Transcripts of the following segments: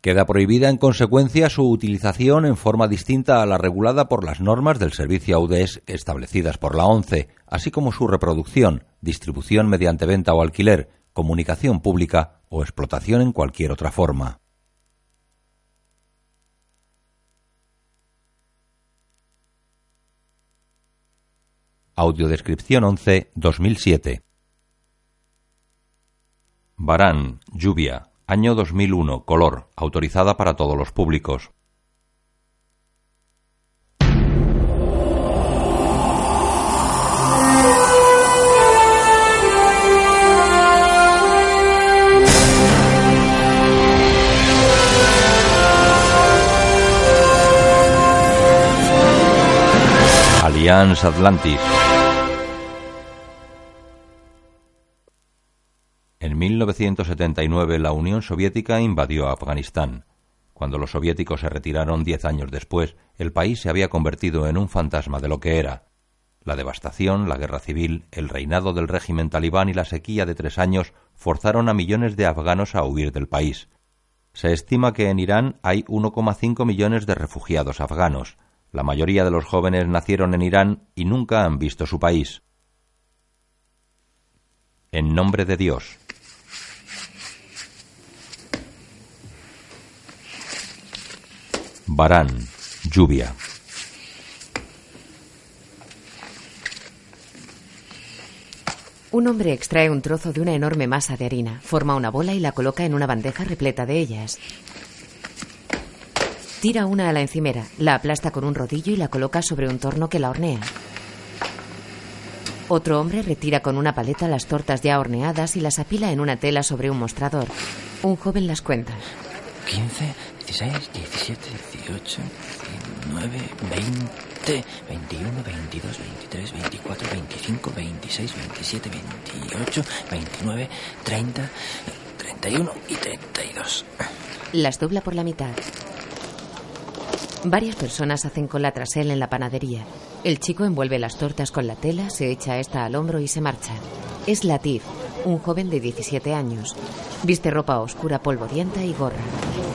Queda prohibida en consecuencia su utilización en forma distinta a la regulada por las normas del servicio AUDES establecidas por la ONCE, así como su reproducción, distribución mediante venta o alquiler, comunicación pública o explotación en cualquier otra forma. Audiodescripción 11 2007 Barán, lluvia, año 2001, color, autorizada para todos los públicos. Allianz Atlantis. En 1979 la Unión Soviética invadió Afganistán. Cuando los soviéticos se retiraron diez años después, el país se había convertido en un fantasma de lo que era. La devastación, la guerra civil, el reinado del régimen talibán y la sequía de tres años forzaron a millones de afganos a huir del país. Se estima que en Irán hay 1,5 millones de refugiados afganos. La mayoría de los jóvenes nacieron en Irán y nunca han visto su país. En nombre de Dios. Barán, lluvia. Un hombre extrae un trozo de una enorme masa de harina, forma una bola y la coloca en una bandeja repleta de ellas. Tira una a la encimera, la aplasta con un rodillo y la coloca sobre un torno que la hornea. Otro hombre retira con una paleta las tortas ya horneadas y las apila en una tela sobre un mostrador. Un joven las cuenta. 15, 16, 17, 18, 19, 20, 21, 22, 23, 24, 25, 26, 27, 28, 29, 30, 31 y 32. Las dobla por la mitad. Varias personas hacen cola tras él en la panadería. El chico envuelve las tortas con la tela, se echa esta al hombro y se marcha. Es Latif, un joven de 17 años. Viste ropa oscura polvorienta y gorra.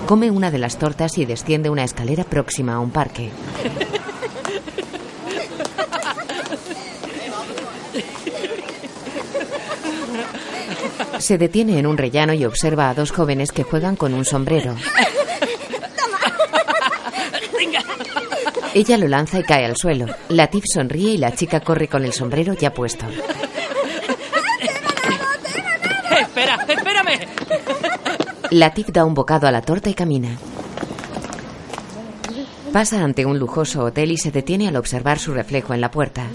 Come una de las tortas y desciende una escalera próxima a un parque. Se detiene en un rellano y observa a dos jóvenes que juegan con un sombrero. Ella lo lanza y cae al suelo. Latif sonríe y la chica corre con el sombrero ya puesto. ¡Espera! ¡Espérame! Latif da un bocado a la torta y camina. Pasa ante un lujoso hotel y se detiene al observar su reflejo en la puerta.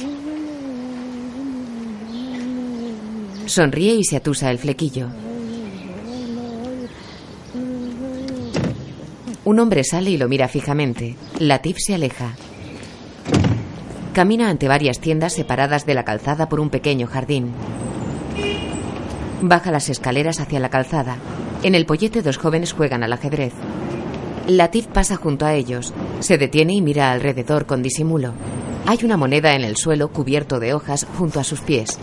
Sonríe y se atusa el flequillo. Un hombre sale y lo mira fijamente. Latif se aleja. Camina ante varias tiendas separadas de la calzada por un pequeño jardín. Baja las escaleras hacia la calzada. En el pollete dos jóvenes juegan al ajedrez. Latif pasa junto a ellos. Se detiene y mira alrededor con disimulo. Hay una moneda en el suelo cubierto de hojas junto a sus pies.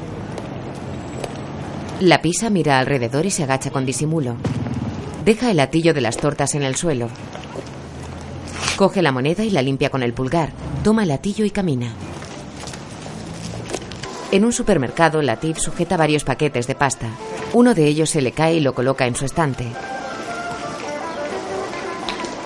La pisa mira alrededor y se agacha con disimulo. Deja el latillo de las tortas en el suelo. Coge la moneda y la limpia con el pulgar. Toma el latillo y camina. En un supermercado, Latif sujeta varios paquetes de pasta. Uno de ellos se le cae y lo coloca en su estante.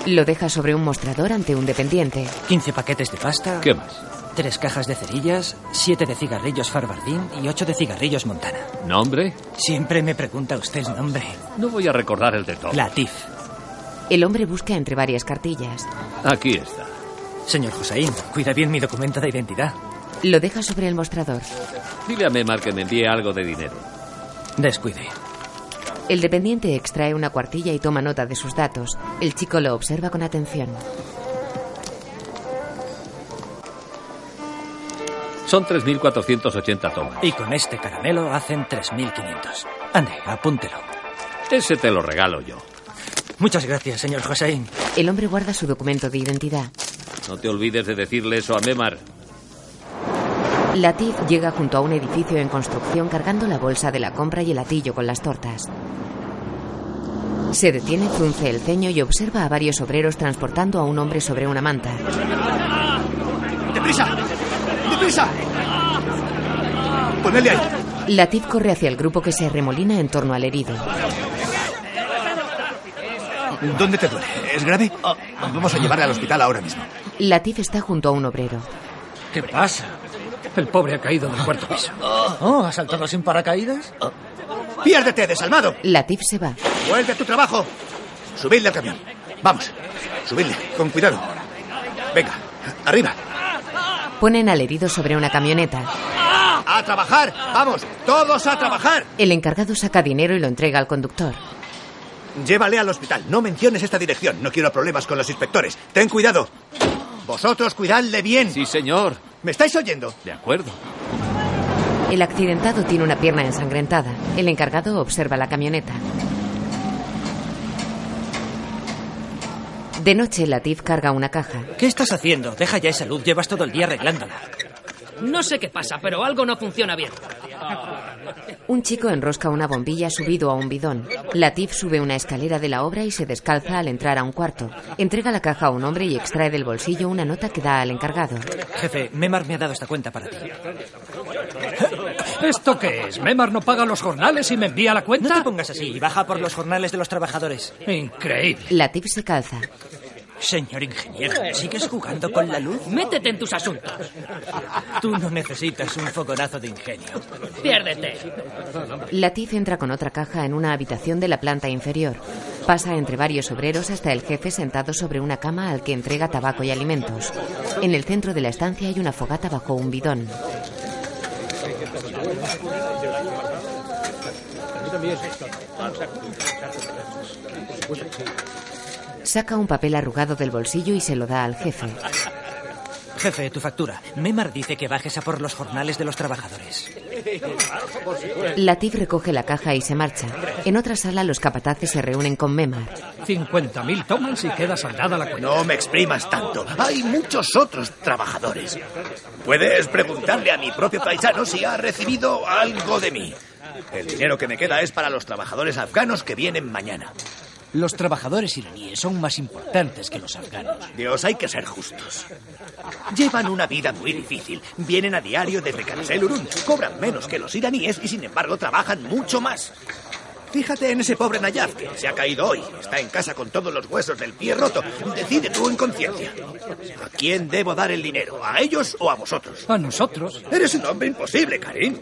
Lo deja sobre un mostrador ante un dependiente. 15 paquetes de pasta. ¿Qué más? Tres cajas de cerillas, siete de cigarrillos Farbardín y ocho de cigarrillos Montana. ¿Nombre? Siempre me pregunta usted nombre. No voy a recordar el de todo. Latif. El hombre busca entre varias cartillas. Aquí está. Señor Hussein, cuida bien mi documento de identidad. Lo deja sobre el mostrador. Dile a Memar que me envíe algo de dinero. Descuide. El dependiente extrae una cuartilla y toma nota de sus datos. El chico lo observa con atención. Son 3.480 tomas. Y con este caramelo hacen 3.500. Ande, apúntelo. Ese te lo regalo yo. Muchas gracias, señor Hossein. El hombre guarda su documento de identidad. No te olvides de decirle eso a Memar. Latif llega junto a un edificio en construcción cargando la bolsa de la compra y el atillo con las tortas. Se detiene, frunce el ceño y observa a varios obreros transportando a un hombre sobre una manta. ¡Deprisa! ¡Deprisa! ¡Ponedle ahí! Latif corre hacia el grupo que se arremolina en torno al herido. ¿Dónde te duele? ¿Es grave? Vamos a llevarle al hospital ahora mismo. Latif está junto a un obrero. ¿Qué pasa? El pobre ha caído del cuarto piso. Oh, ¿ha saltado sin paracaídas? ¡Piérdete, desalmado! Latif se va. ¡Vuelve a tu trabajo! Subidle al camión. Vamos. Subidle, con cuidado. Venga, arriba. Ponen al herido sobre una camioneta. ¡A trabajar! ¡Vamos! ¡Todos a trabajar! El encargado saca dinero y lo entrega al conductor. Llévale al hospital. No menciones esta dirección. No quiero problemas con los inspectores. Ten cuidado. Vosotros cuidadle bien. Sí, señor. ¿Me estáis oyendo? De acuerdo. El accidentado tiene una pierna ensangrentada. El encargado observa la camioneta. De noche, Latif carga una caja. ¿Qué estás haciendo? Deja ya esa luz. Llevas todo el día arreglándola. No sé qué pasa, pero algo no funciona bien. Un chico enrosca una bombilla subido a un bidón. Latif sube una escalera de la obra y se descalza al entrar a un cuarto. Entrega la caja a un hombre y extrae del bolsillo una nota que da al encargado. Jefe, Memar me ha dado esta cuenta para ti. ¿Esto qué es? ¿Memar no paga los jornales y me envía la No cuenta? te pongas así. Baja por los jornales de los trabajadores. Increíble. Latif se calza. Señor ingeniero, ¿sigues jugando con la luz? Métete en tus asuntos. Tú no necesitas un fogonazo de ingenio. Piérdete. Latif entra con otra caja en una habitación de la planta inferior. Pasa entre varios obreros hasta el jefe sentado sobre una cama al que entrega tabaco y alimentos. En el centro de la estancia hay una fogata bajo un bidón. Saca un papel arrugado del bolsillo y se lo da al jefe. Jefe, tu factura. Memar dice que bajes a por los jornales de los trabajadores. Latif recoge la caja y se marcha. En otra sala los capataces se reúnen con Memar. 50.000 tomas y queda saldada la cuenta. No me exprimas tanto. Hay muchos otros trabajadores. Puedes preguntarle a mi propio paisano si ha recibido algo de mí. El dinero que me queda es para los trabajadores afganos que vienen mañana. Los trabajadores iraníes son más importantes que los afganos. Dios, hay que ser justos. Llevan una vida muy difícil. Vienen a diario desde Urun. Cobran menos que los iraníes y sin embargo trabajan mucho más. Fíjate en ese pobre Nayaf que se ha caído hoy. Está en casa con todos los huesos del pie roto. Decide tú en conciencia. ¿A quién debo dar el dinero? ¿A ellos o a vosotros? A nosotros. Eres un hombre imposible, Karim.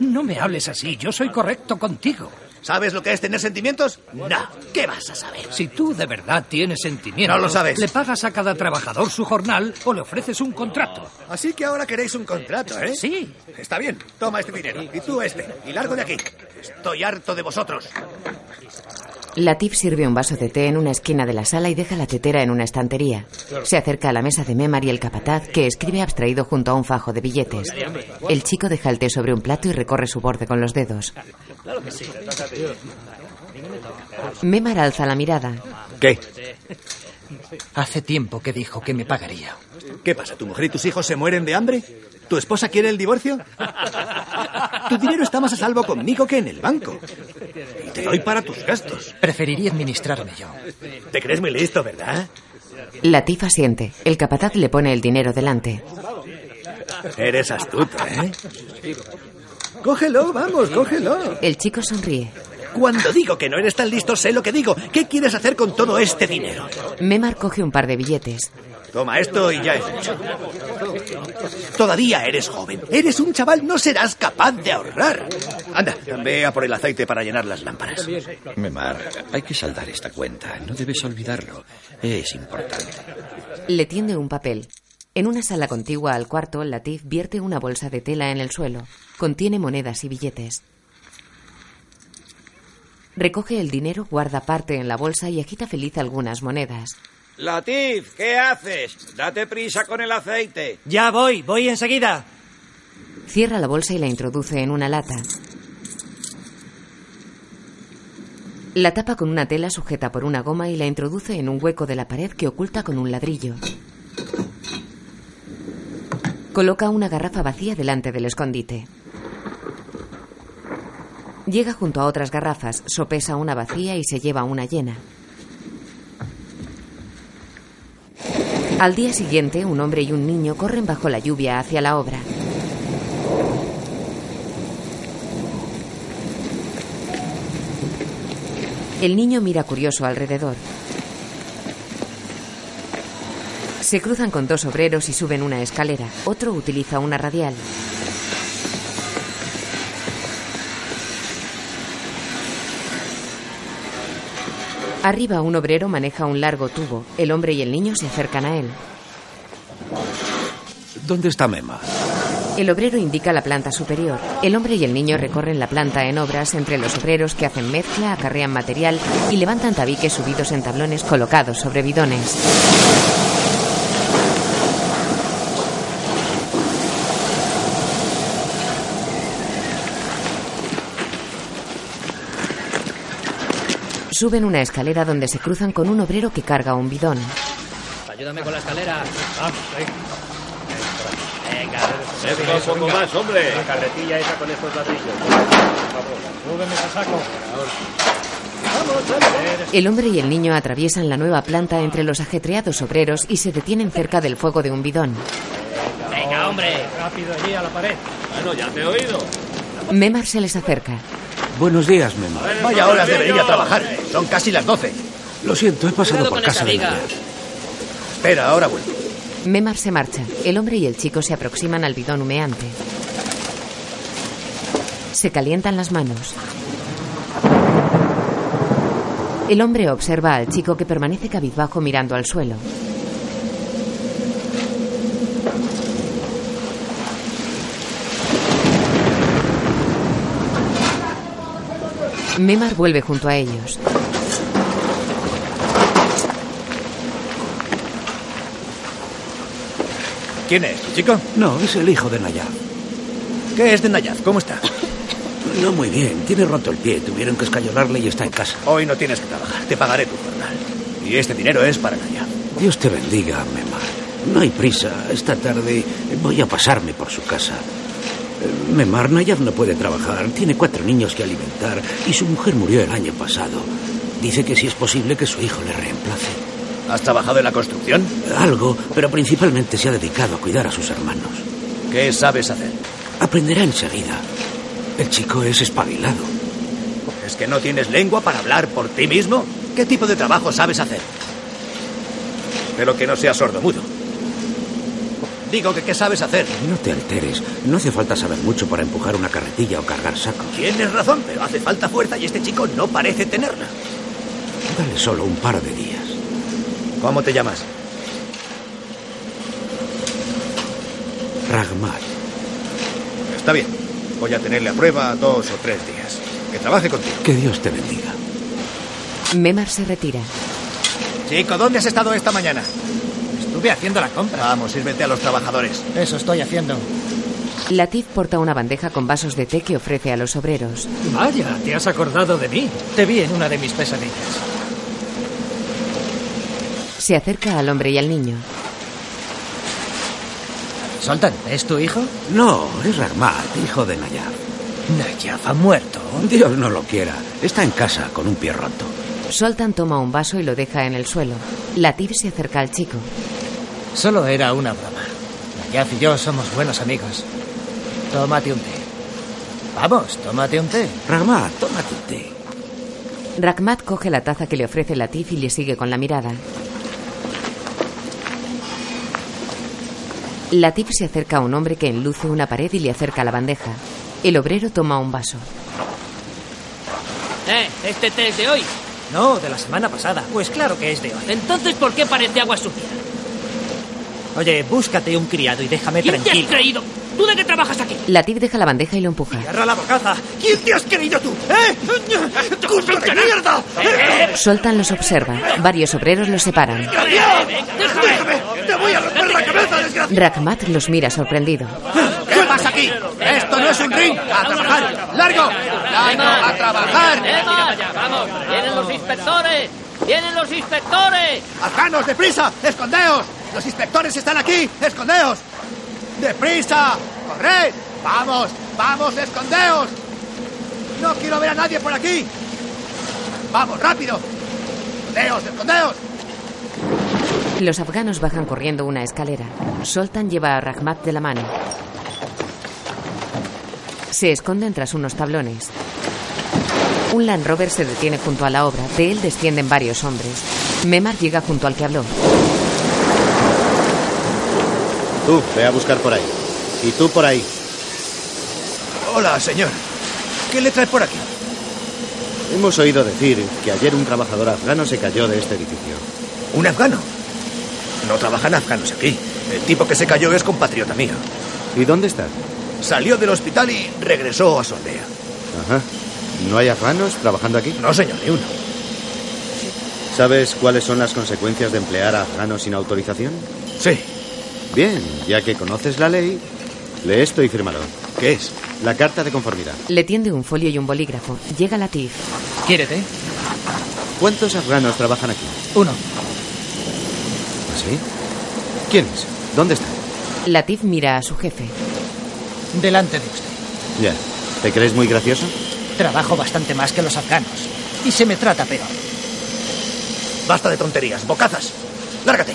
No me hables así. Yo soy correcto contigo. ¿Sabes lo que es tener sentimientos? No. ¿Qué vas a saber? Si tú de verdad tienes sentimientos... No lo sabes. Le pagas a cada trabajador su jornal o le ofreces un contrato. Así que ahora queréis un contrato, ¿eh? Sí. Está bien. Toma este dinero. Y tú este. Y largo de aquí. Estoy harto de vosotros. Latif sirve un vaso de té en una esquina de la sala y deja la tetera en una estantería. Se acerca a la mesa de Memar y el capataz, que escribe abstraído junto a un fajo de billetes. El chico deja el té sobre un plato y recorre su borde con los dedos. Memar alza la mirada. ¿Qué? Hace tiempo que dijo que me pagaría. ¿Qué pasa? ¿Tu mujer y tus hijos se mueren de hambre? ¿Tu esposa quiere el divorcio? Tu dinero está más a salvo conmigo que en el banco. Y te doy para tus gastos. Preferiría administrarme yo. Te crees muy listo, ¿verdad? Latif asiente. El capataz le pone el dinero delante. Eres astuto, ¿eh? Cógelo, vamos, cógelo. El chico sonríe. Cuando digo que no eres tan listo, sé lo que digo. ¿Qué quieres hacer con todo este dinero? Memar coge un par de billetes. Toma esto y ya es mucho. Todavía eres joven. Eres un chaval, no serás capaz de ahorrar. Anda, ve a por el aceite para llenar las lámparas. Memar, hay que saldar esta cuenta. No debes olvidarlo. Es importante. Le tiende un papel. En una sala contigua al cuarto, Latif vierte una bolsa de tela en el suelo. Contiene monedas y billetes. Recoge el dinero, guarda parte en la bolsa y agita feliz algunas monedas. Latif, ¿qué haces? Date prisa con el aceite. Ya voy, voy enseguida. Cierra la bolsa y la introduce en una lata. La tapa con una tela sujeta por una goma y la introduce en un hueco de la pared que oculta con un ladrillo. Coloca una garrafa vacía delante del escondite. Llega junto a otras garrafas, sopesa una vacía y se lleva una llena. Al día siguiente, un hombre y un niño corren bajo la lluvia hacia la obra. El niño mira curioso alrededor. Se cruzan con dos obreros y suben una escalera. Otro utiliza una radial. Arriba un obrero maneja un largo tubo. El hombre y el niño se acercan a él. ¿Dónde está Mema? El obrero indica la planta superior. El hombre y el niño recorren la planta en obras entre los obreros que hacen mezcla, acarrean material y levantan tabiques subidos en tablones colocados sobre bidones. Suben una escalera donde se cruzan con un obrero que carga un bidón. Ayúdame con la escalera. Ah, Venga, un poco más, hombre. La carretilla esa con estos ladrillos. Súbeme ese saco. El hombre y el niño atraviesan la nueva planta entre los ajetreados obreros y se detienen cerca del fuego de un bidón. Venga, hombre. Rápido allí a la pared. Bueno, ya te he oído. Memar se les acerca. Buenos días, Mema. Vaya horas de venir a trabajar. Son casi las 12. Lo siento, he pasado por casa de. Nadia. Espera, ahora vuelvo. Memar se marcha. El hombre y el chico se aproximan al bidón humeante. Se calientan las manos. El hombre observa al chico que permanece cabizbajo mirando al suelo. Memar vuelve junto a ellos. ¿Quién es, tu chico? No, es el hijo de Nayab. ¿Qué es de Nayaz? ¿Cómo está? No muy bien, tiene roto el pie. Tuvieron que escayolarle y está en casa. Hoy no tienes que trabajar. Te pagaré tu jornal. Y este dinero es para Nayaz. Dios te bendiga, Memar. No hay prisa. Esta tarde voy a pasarme por su casa. Memar Nayab no puede trabajar. Tiene cuatro niños que alimentar y su mujer murió el año pasado. Dice que si es posible que su hijo le reemplace. ¿Has trabajado en la construcción? Algo, pero principalmente se ha dedicado a cuidar a sus hermanos. ¿Qué sabes hacer? Aprenderá enseguida. El chico es espabilado. ¿Es que no tienes lengua para hablar por ti mismo? ¿Qué tipo de trabajo sabes hacer? Pero que no seas sordomudo. Digo que qué sabes hacer. No te alteres. No hace falta saber mucho para empujar una carretilla o cargar sacos. Tienes razón, pero hace falta fuerza y este chico no parece tenerla. Dale solo un par de días. ¿Cómo te llamas? Ragmat. Está bien. Voy a tenerle a prueba dos o tres días. Que trabaje contigo. Que Dios te bendiga. Memar se retira. Chico, ¿dónde has estado esta mañana? Estuve haciendo la compra. Vamos, sírvete a los trabajadores. Eso estoy haciendo. Latif porta una bandeja con vasos de té que ofrece a los obreros. Vaya, te has acordado de mí. Te vi en una de mis pesadillas. Se acerca al hombre y al niño. Soltan, ¿es tu hijo? No, es Ragmat, hijo de Nayab. Nayab ha muerto. Dios no lo quiera. Está en casa con un pie roto. Soltan toma un vaso y lo deja en el suelo. Latif se acerca al chico. Solo era una broma. Nayab y yo somos buenos amigos. Tómate un té. Vamos, tómate un té. Ragmat, tómate un té. Ragmat coge la taza que le ofrece Latif y le sigue con la mirada. Latif se acerca a un hombre que enluce una pared y le acerca la bandeja. El obrero toma un vaso. Eh, ¿este té es de hoy? No, de la semana pasada. Pues claro que es de hoy. Entonces, ¿por qué parece agua sucia? Oye, búscate un criado y déjame ¿Quién te has tranquilo. creído? ¿Tú de qué trabajas aquí? Latif deja la bandeja y lo empuja. ¡Cierra la bocaza! ¿Quién te has creído tú? ¿Eh? ¡Culo de mierda! Eh, Soltan los observa. Varios obreros los separan. ¡Déjame! ¡Te voy a romper la cabeza, desgraciado! Ragmat los mira sorprendido. ¿Qué ¿Qué pasa aquí? Esto no es un ring. ¡A trabajar! ¡Largo! ¡Largo a trabajar! ¡Vamos! ¡Vienen los inspectores! ¡Vienen los inspectores! ¡Afganos, deprisa! ¡Escondeos! ¡Los inspectores están aquí! ¡Escondeos! ¡Deprisa! ¡Corred! ¡Vamos! ¡Vamos, escondeos! ¡No quiero ver a nadie por aquí! ¡Vamos, rápido! ¡Escondeos, escondeos! Los afganos bajan corriendo una escalera. Soltan lleva a Rahmat de la mano. Se esconden tras unos tablones. Un Land Rover se detiene junto a la obra. De él descienden varios hombres. Memar llega junto al que habló. Tú, ve a buscar por ahí. Y tú por ahí. Hola, señor. ¿Qué le trae por aquí? Hemos oído decir que ayer un trabajador afgano se cayó de este edificio. ¿Un afgano? No trabajan afganos aquí. El tipo que se cayó es compatriota mío. ¿Y dónde está? Salió del hospital y regresó a su aldea. Ajá. ¿No hay afganos trabajando aquí? No, señor, ni uno. ¿Sabes cuáles son las consecuencias de emplear a afganos sin autorización? Sí. Bien, ya que conoces la ley, lee esto y fírmalo. ¿Qué es? La carta de conformidad. Le tiende un folio y un bolígrafo. Llega Latif. ¿Quiérete? ¿Cuántos afganos trabajan aquí? Uno. ¿Sí? ¿Quién es? ¿Dónde está? Latif mira a su jefe. Delante de usted. Ya. ¿Te crees muy gracioso? Trabajo bastante más que los afganos. Y se me trata peor. Basta de tonterías, bocazas. Lárgate.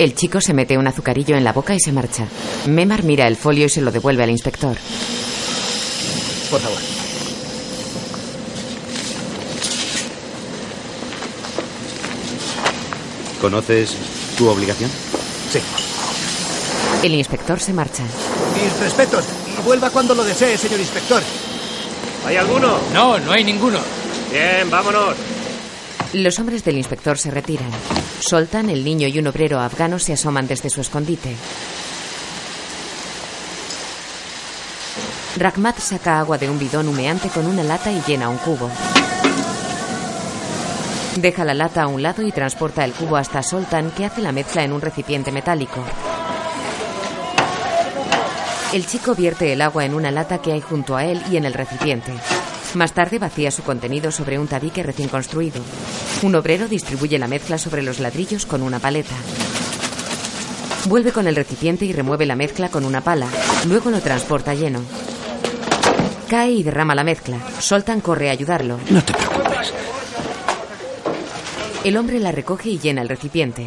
El chico se mete un azucarillo en la boca y se marcha. Memar mira el folio y se lo devuelve al inspector. Por favor. ¿Conoces tu obligación? Sí. El inspector se marcha. Mis respetos. Y vuelva cuando lo desee, señor inspector. ¿Hay alguno? No, no hay ninguno. Bien, vámonos. Los hombres del inspector se retiran. Soltan, el niño y un obrero afgano se asoman desde su escondite. Rahmat saca agua de un bidón humeante con una lata y llena un cubo. Deja la lata a un lado y transporta el cubo hasta Soltan, que hace la mezcla en un recipiente metálico. El chico vierte el agua en una lata que hay junto a él y en el recipiente. Más tarde vacía su contenido sobre un tabique recién construido. Un obrero distribuye la mezcla sobre los ladrillos con una paleta. Vuelve con el recipiente y remueve la mezcla con una pala. Luego lo transporta lleno. Cae y derrama la mezcla. Soltan corre a ayudarlo. No te preocupes. El hombre la recoge y llena el recipiente.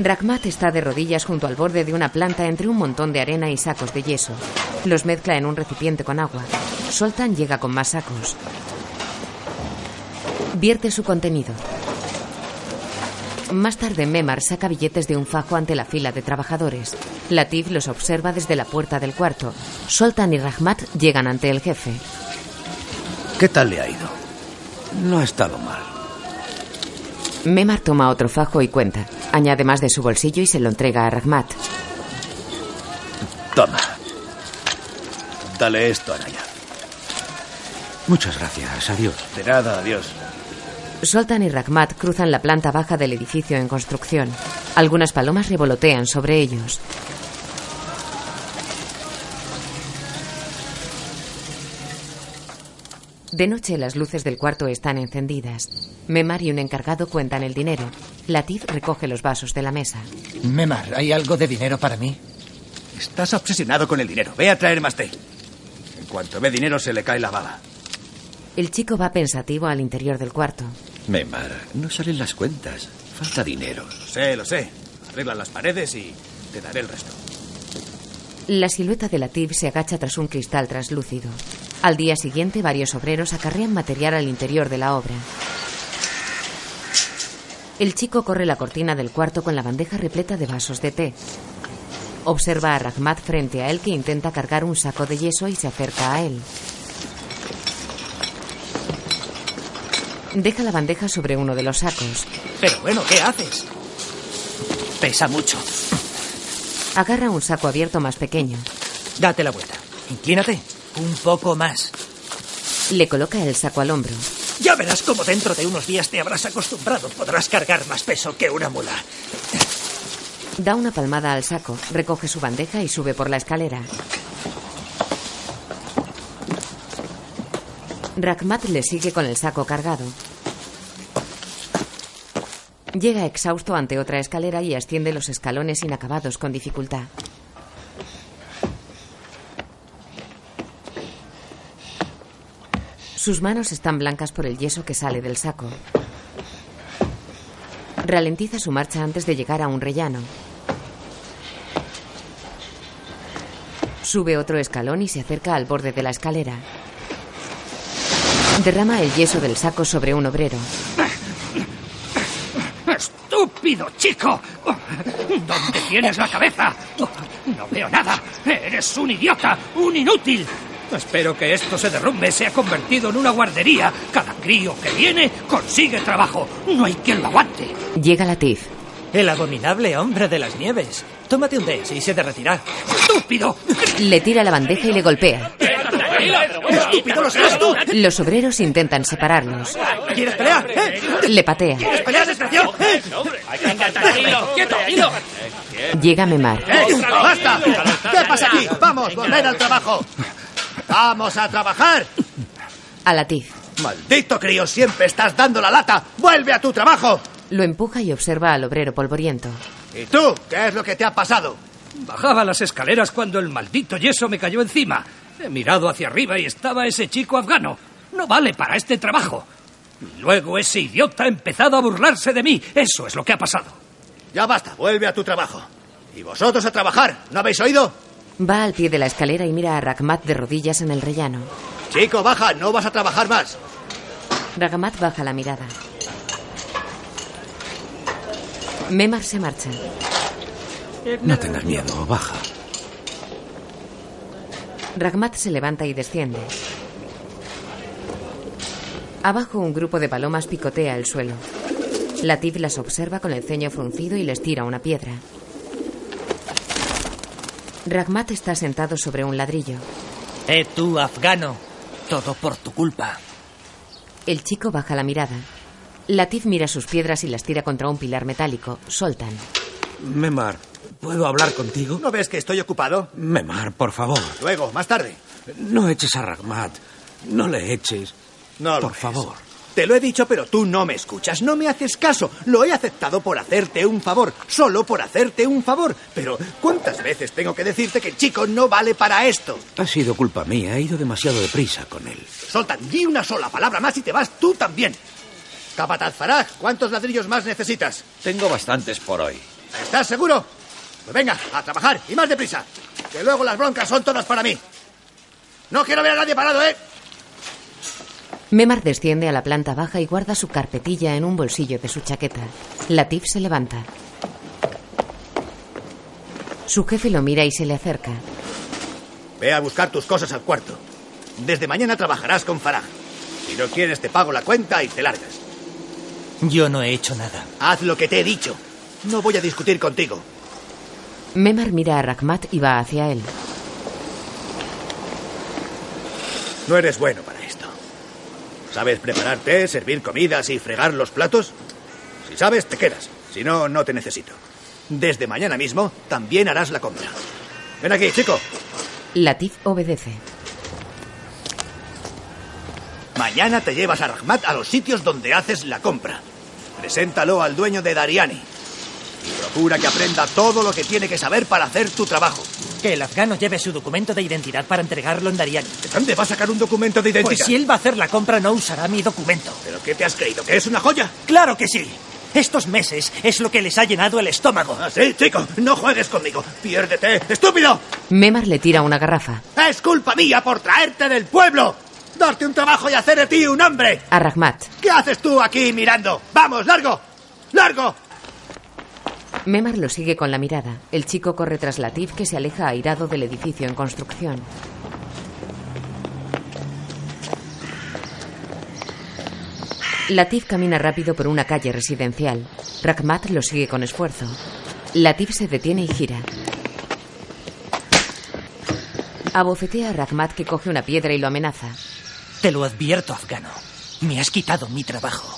Rahmat está de rodillas junto al borde de una planta entre un montón de arena y sacos de yeso. Los mezcla en un recipiente con agua. Soltan llega con más sacos. Vierte su contenido. Más tarde, Memar saca billetes de un fajo ante la fila de trabajadores. Latif los observa desde la puerta del cuarto. Soltan y Rahmat llegan ante el jefe. ¿Qué tal le ha ido? No ha estado mal. Memar toma otro fajo y cuenta. Añade más de su bolsillo y se lo entrega a Rahmat. Toma. Dale esto a Naya. Muchas gracias. Adiós. De nada, adiós. Soltan y Rahmat cruzan la planta baja del edificio en construcción. Algunas palomas revolotean sobre ellos. De noche las luces del cuarto están encendidas. Memar y un encargado cuentan el dinero. Latif recoge los vasos de la mesa. Memar, ¿hay algo de dinero para mí? Estás obsesionado con el dinero. Ve a traer más té. Cuanto ve dinero se le cae la baba. El chico va pensativo al interior del cuarto. Memar, no salen las cuentas. Falta dinero. Lo sé, lo sé. Arreglan las paredes y te daré el resto. La silueta de Latif se agacha tras un cristal translúcido. Al día siguiente, varios obreros acarrean material al interior de la obra. El chico corre la cortina del cuarto con la bandeja repleta de vasos de té. Observa a Rahmat frente a él que intenta cargar un saco de yeso y se acerca a él. Deja la bandeja sobre uno de los sacos. Pero bueno, ¿qué haces? Pesa mucho. Agarra un saco abierto más pequeño. Date la vuelta. Inclínate. Un poco más. Le coloca el saco al hombro. Ya verás cómo dentro de unos días te habrás acostumbrado. Podrás cargar más peso que una mula. Da una palmada al saco, recoge su bandeja y sube por la escalera. Rakhmat le sigue con el saco cargado. Llega exhausto ante otra escalera y asciende los escalones inacabados con dificultad. Sus manos están blancas por el yeso que sale del saco. Ralentiza su marcha antes de llegar a un rellano. Sube otro escalón y se acerca al borde de la escalera. Derrama el yeso del saco sobre un obrero. ¡Estúpido chico! ¿Dónde tienes la cabeza? No veo nada. Eres un idiota, un inútil. Espero que esto se derrumbe. Se ha convertido en una guardería. Cada crío que viene consigue trabajo. No hay quien lo aguante. Llega Latif. El abominable hombre de las nieves. Tómate un té y se derretirá. ¡Estúpido! Le tira la bandeja y le golpea. ¡Estúpido, lo serás tú! Los obreros intentan separarlos. ¿Quieres pelear? ¿Eh? Le patea. ¿Quieres pelear, desgraciado? ¿Eh? Tranquilo, quieto, quieto. Llega Memar. ¡Eh! ¡Basta! ¿Qué pasa aquí? ¡Vamos, volver al trabajo! ¡Vamos a trabajar! A Latif. ¡Maldito crío! ¡Siempre estás dando la lata! ¡Vuelve a tu trabajo! Lo empuja y observa al obrero polvoriento. ¿Y tú? ¿Qué es lo que te ha pasado? Bajaba las escaleras cuando el maldito yeso me cayó encima. He mirado hacia arriba y estaba ese chico afgano. No vale para este trabajo. Y luego ese idiota ha empezado a burlarse de mí. Eso es lo que ha pasado. Ya basta, vuelve a tu trabajo. Y vosotros a trabajar, ¿no habéis oído? Va al pie de la escalera y mira a Rakhmat de rodillas en el rellano. Chico, baja, no vas a trabajar más. Ragamat baja la mirada. Memar se marcha. No tengas miedo, baja. Ragmat se levanta y desciende. Abajo un grupo de palomas picotea el suelo. Latif las observa con el ceño fruncido y les tira una piedra. Ragmat está sentado sobre un ladrillo. Eh, tú, afgano. Todo por tu culpa. El chico baja la mirada. Latif mira sus piedras y las tira contra un pilar metálico. Soltan. Memar, ¿puedo hablar contigo? ¿No ves que estoy ocupado? Memar, por favor. Luego, más tarde. No eches a Ragmat. No le eches. No lo Por ves. favor. Te lo he dicho, pero tú no me escuchas, no me haces caso. Lo he aceptado por hacerte un favor, solo por hacerte un favor. Pero, ¿cuántas veces tengo que decirte que el chico no vale para esto? Ha sido culpa mía. He ido demasiado deprisa con él. Soltan, di una sola palabra más y te vas tú también. Capataz Faraj, ¿cuántos ladrillos más necesitas? Tengo bastantes por hoy. ¿Estás seguro? Pues venga, a trabajar y más deprisa. Que luego las broncas son todas para mí. No quiero ver a nadie parado, ¿eh? Memar desciende a la planta baja y guarda su carpetilla en un bolsillo de su chaqueta. Latif se levanta. Su jefe lo mira y se le acerca. Ve a buscar tus cosas al cuarto. Desde mañana trabajarás con Faraj. Si no quieres, te pago la cuenta y te largas. Yo no he hecho nada. Haz lo que te he dicho. No voy a discutir contigo. Memar mira a Rakhmat y va hacia él. No eres bueno para esto. ¿Sabes preparar té, servir comidas y fregar los platos? Si sabes, te quedas. Si no, no te necesito. Desde mañana mismo también harás la compra. Ven aquí, chico. Latif obedece. Mañana te llevas a Rahmat a los sitios donde haces la compra. Preséntalo al dueño de Dariani. Y procura que aprenda todo lo que tiene que saber para hacer tu trabajo. Que el afgano lleve su documento de identidad para entregarlo en Dariani. ¿De dónde va a sacar un documento de identidad? Pues si él va a hacer la compra, no usará mi documento. ¿Pero qué te has creído? ¿Que es una joya? ¡Claro que sí! Estos meses es lo que les ha llenado el estómago. ¿Ah, sí, chico? No juegues conmigo. Piérdete, estúpido. Memar le tira una garrafa. Es culpa mía por traerte del pueblo. Darte un trabajo y hacer de ti un hombre. A Rahmat. ¿Qué haces tú aquí mirando? ¡Vamos, largo! ¡Largo! Memar lo sigue con la mirada. El chico corre tras Latif que se aleja airado del edificio en construcción. Latif camina rápido por una calle residencial. Rahmat lo sigue con esfuerzo. Latif se detiene y gira. Abofetea a Rahmat que coge una piedra y lo amenaza. Te lo advierto, afgano. Me has quitado mi trabajo.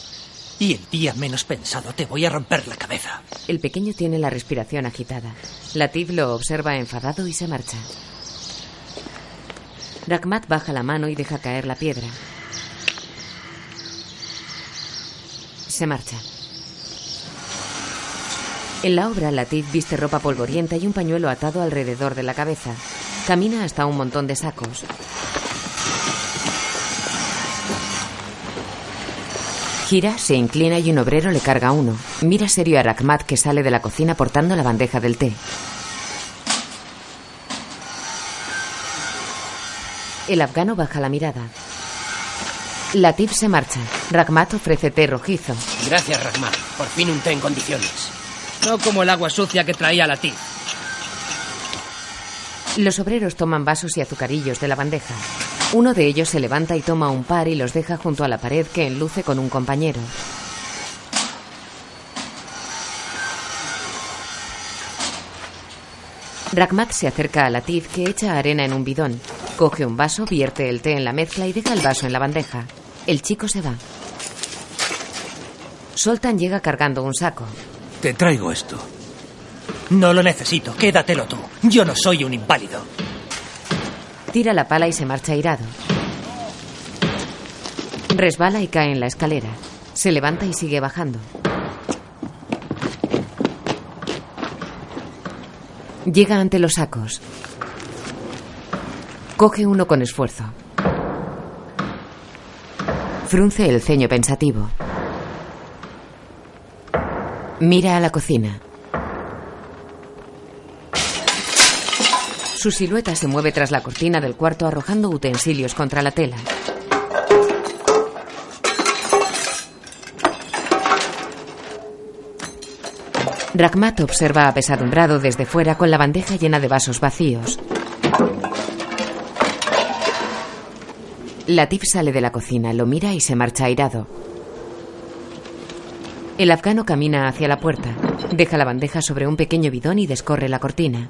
Y el día menos pensado te voy a romper la cabeza. El pequeño tiene la respiración agitada. Latif lo observa enfadado y se marcha. Rakhmat baja la mano y deja caer la piedra. Se marcha. En la obra, Latif viste ropa polvorienta y un pañuelo atado alrededor de la cabeza. Camina hasta un montón de sacos. Gira, se inclina y un obrero le carga uno. Mira serio a Rakhmat que sale de la cocina portando la bandeja del té. El afgano baja la mirada. Latif se marcha. Rakhmat ofrece té rojizo. Gracias, Rakhmat. Por fin un té en condiciones. No como el agua sucia que traía Latif. Los obreros toman vasos y azucarillos de la bandeja. Uno de ellos se levanta y toma un par y los deja junto a la pared que enluce con un compañero. Rakhmat se acerca a Latif que echa arena en un bidón. Coge un vaso, vierte el té en la mezcla y deja el vaso en la bandeja. El chico se va. Soltan llega cargando un saco. Te traigo esto. No lo necesito, quédatelo tú. Yo no soy un inválido. Tira la pala y se marcha irado. Resbala y cae en la escalera. Se levanta y sigue bajando. Llega ante los sacos. Coge uno con esfuerzo. Frunce el ceño pensativo. Mira a la cocina. Su silueta se mueve tras la cortina del cuarto arrojando utensilios contra la tela. Rakhmat observa apesadumbrado desde fuera con la bandeja llena de vasos vacíos. Latif sale de la cocina, lo mira y se marcha airado. El afgano camina hacia la puerta, deja la bandeja sobre un pequeño bidón y descorre la cortina.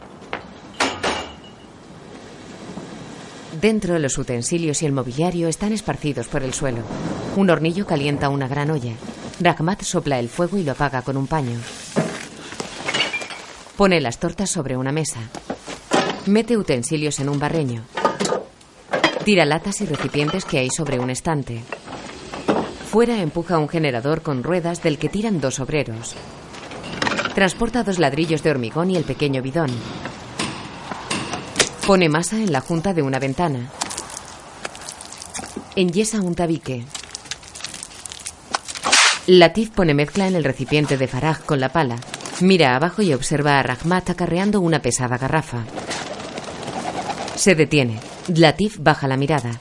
Dentro, los utensilios y el mobiliario están esparcidos por el suelo. Un hornillo calienta una gran olla. Rakhmat sopla el fuego y lo apaga con un paño. Pone las tortas sobre una mesa. Mete utensilios en un barreño. Tira latas y recipientes que hay sobre un estante. Fuera empuja un generador con ruedas del que tiran dos obreros. Transporta dos ladrillos de hormigón y el pequeño bidón. Pone masa en la junta de una ventana. Enyesa un tabique. Latif pone mezcla en el recipiente de Faraj con la pala. Mira abajo y observa a Rahmat acarreando una pesada garrafa. Se detiene. Latif baja la mirada.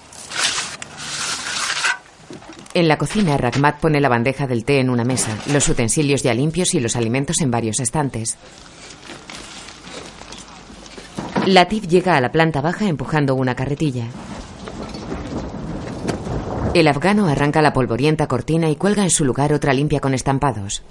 En la cocina, Rahmat pone la bandeja del té en una mesa, los utensilios ya limpios y los alimentos en varios estantes. Latif llega a la planta baja empujando una carretilla. El afgano arranca la polvorienta cortina y cuelga en su lugar otra limpia con estampados.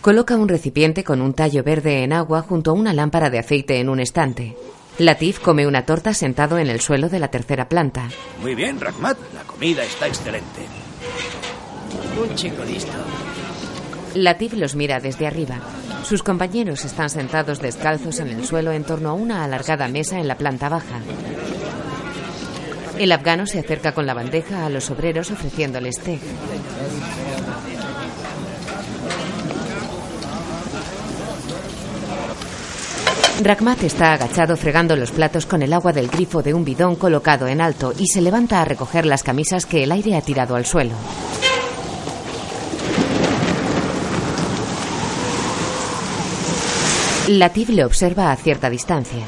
Coloca un recipiente con un tallo verde en agua junto a una lámpara de aceite en un estante. Latif come una torta sentado en el suelo de la tercera planta. Muy bien, Rahmat. La comida está excelente. Un chico listo. Latif los mira desde arriba. Sus compañeros están sentados descalzos en el suelo en torno a una alargada mesa en la planta baja. El afgano se acerca con la bandeja a los obreros ofreciéndoles té. Rakhmat está agachado fregando los platos con el agua del grifo de un bidón colocado en alto y se levanta a recoger las camisas que el aire ha tirado al suelo. Latif le observa a cierta distancia.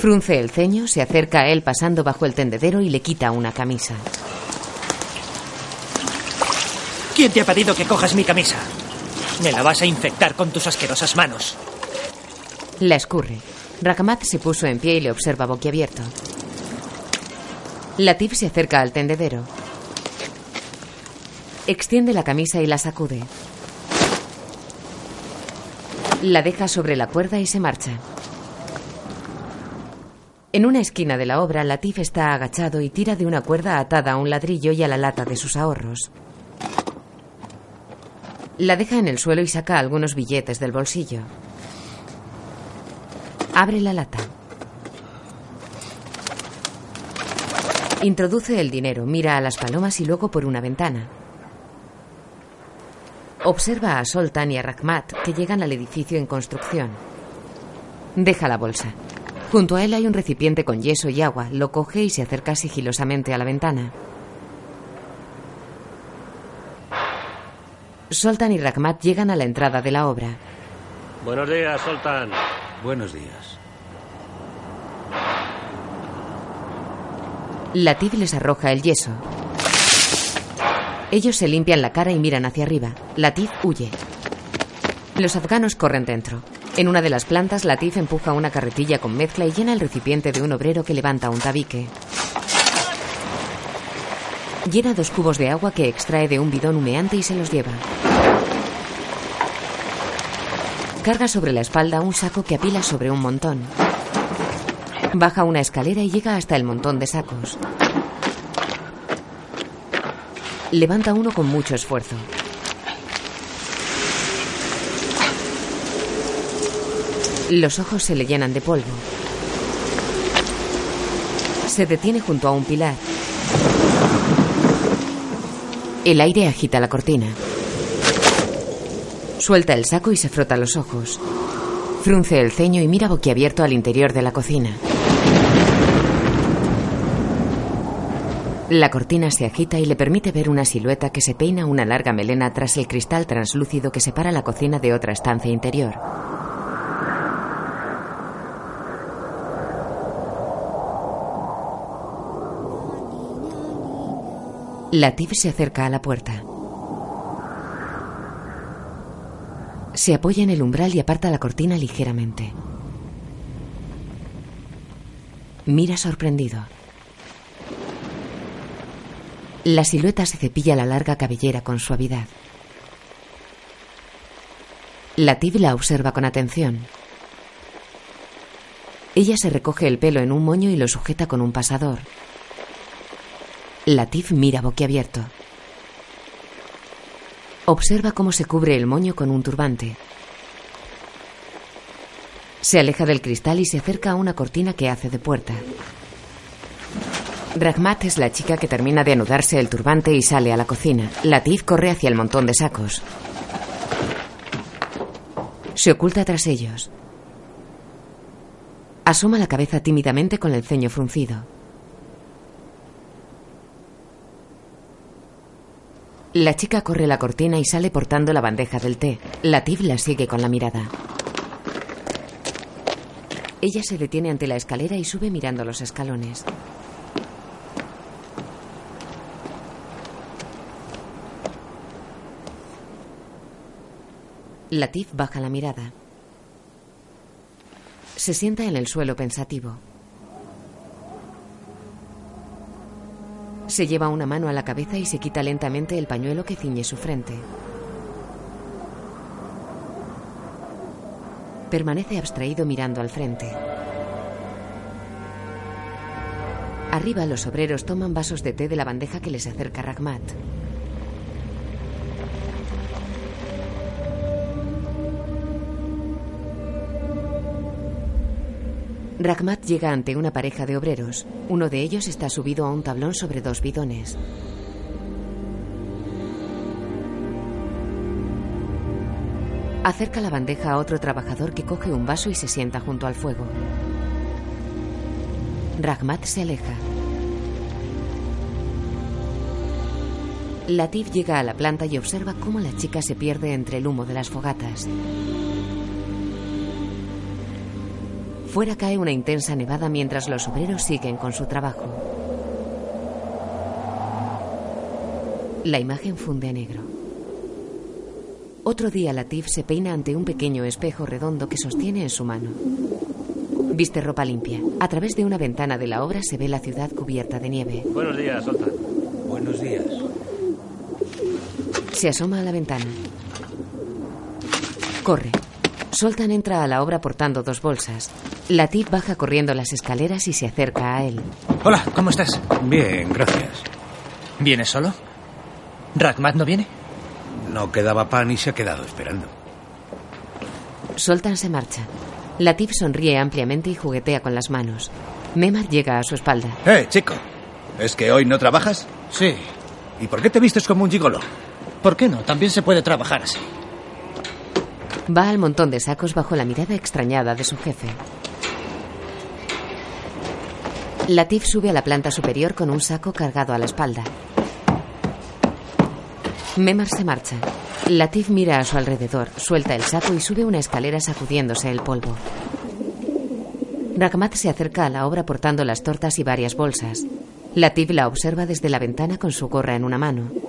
Frunce el ceño, se acerca a él pasando bajo el tendedero y le quita una camisa. ¿Quién te ha pedido que cojas mi camisa? Me la vas a infectar con tus asquerosas manos. La escurre. Rakamat se puso en pie y le observa boquiabierto. Latif se acerca al tendedero. Extiende la camisa y la sacude. La deja sobre la cuerda y se marcha. En una esquina de la obra, Latif está agachado y tira de una cuerda atada a un ladrillo y a la lata de sus ahorros. La deja en el suelo y saca algunos billetes del bolsillo. Abre la lata. Introduce el dinero, mira a las palomas y luego por una ventana. Observa a Soltan y a Rahmat que llegan al edificio en construcción. Deja la bolsa. Junto a él hay un recipiente con yeso y agua. Lo coge y se acerca sigilosamente a la ventana. Soltan y Rahmat llegan a la entrada de la obra. Buenos días, Soltan. Buenos días. Latif les arroja el yeso. Ellos se limpian la cara y miran hacia arriba. Latif huye. Los afganos corren dentro. En una de las plantas, Latif empuja una carretilla con mezcla y llena el recipiente de un obrero que levanta un tabique. Llena dos cubos de agua que extrae de un bidón humeante y se los lleva. Carga sobre la espalda un saco que apila sobre un montón. Baja una escalera y llega hasta el montón de sacos. Levanta uno con mucho esfuerzo. Los ojos se le llenan de polvo. Se detiene junto a un pilar. El aire agita la cortina. Suelta el saco y se frota los ojos. Frunce el ceño y mira boquiabierto al interior de la cocina. La cortina se agita y le permite ver una silueta que se peina una larga melena tras el cristal translúcido que separa la cocina de otra estancia interior. Latif se acerca a la puerta. Se apoya en el umbral y aparta la cortina ligeramente. Mira sorprendido. La silueta se cepilla la larga cabellera con suavidad. Latif la observa con atención. Ella se recoge el pelo en un moño y lo sujeta con un pasador. Latif mira boquiabierto. Observa cómo se cubre el moño con un turbante. Se aleja del cristal y se acerca a una cortina que hace de puerta. Rahmat es la chica que termina de anudarse el turbante y sale a la cocina. Latif corre hacia el montón de sacos. Se oculta tras ellos. Asoma la cabeza tímidamente con el ceño fruncido. La chica corre la cortina y sale portando la bandeja del té. Latif la sigue con la mirada. Ella se detiene ante la escalera y sube mirando los escalones. Latif baja la mirada. Se sienta en el suelo pensativo. Se lleva una mano a la cabeza y se quita lentamente el pañuelo que ciñe su frente. Permanece abstraído mirando al frente. Arriba los obreros toman vasos de té de la bandeja que les acerca Ragmat. Ragmat llega ante una pareja de obreros. Uno de ellos está subido a un tablón sobre dos bidones. Acerca la bandeja a otro trabajador que coge un vaso y se sienta junto al fuego. Ragmat se aleja. Latif llega a la planta y observa cómo la chica se pierde entre el humo de las fogatas. Fuera cae una intensa nevada mientras los obreros siguen con su trabajo. La imagen funde a negro. Otro día Latif se peina ante un pequeño espejo redondo que sostiene en su mano. Viste ropa limpia. A través de una ventana de la obra se ve la ciudad cubierta de nieve. Buenos días, Soltan. Buenos días. Se asoma a la ventana. Corre. Soltan entra a la obra portando dos bolsas. Latif baja corriendo las escaleras y se acerca a él. Hola, ¿cómo estás? Bien, gracias. ¿Vienes solo? ¿Ragmat no viene? No quedaba pan y se ha quedado esperando. Soltan se marcha. Latif sonríe ampliamente y juguetea con las manos. Memar llega a su espalda. ¡Eh, chico! ¿Es que hoy no trabajas? Sí. ¿Y por qué te vistes como un gigolo? ¿Por qué no? También se puede trabajar así. Va al montón de sacos bajo la mirada extrañada de su jefe. Latif sube a la planta superior con un saco cargado a la espalda. Memar se marcha. Latif mira a su alrededor, suelta el saco y sube una escalera sacudiéndose el polvo. Ragmat se acerca a la obra portando las tortas y varias bolsas. Latif la observa desde la ventana con su gorra en una mano.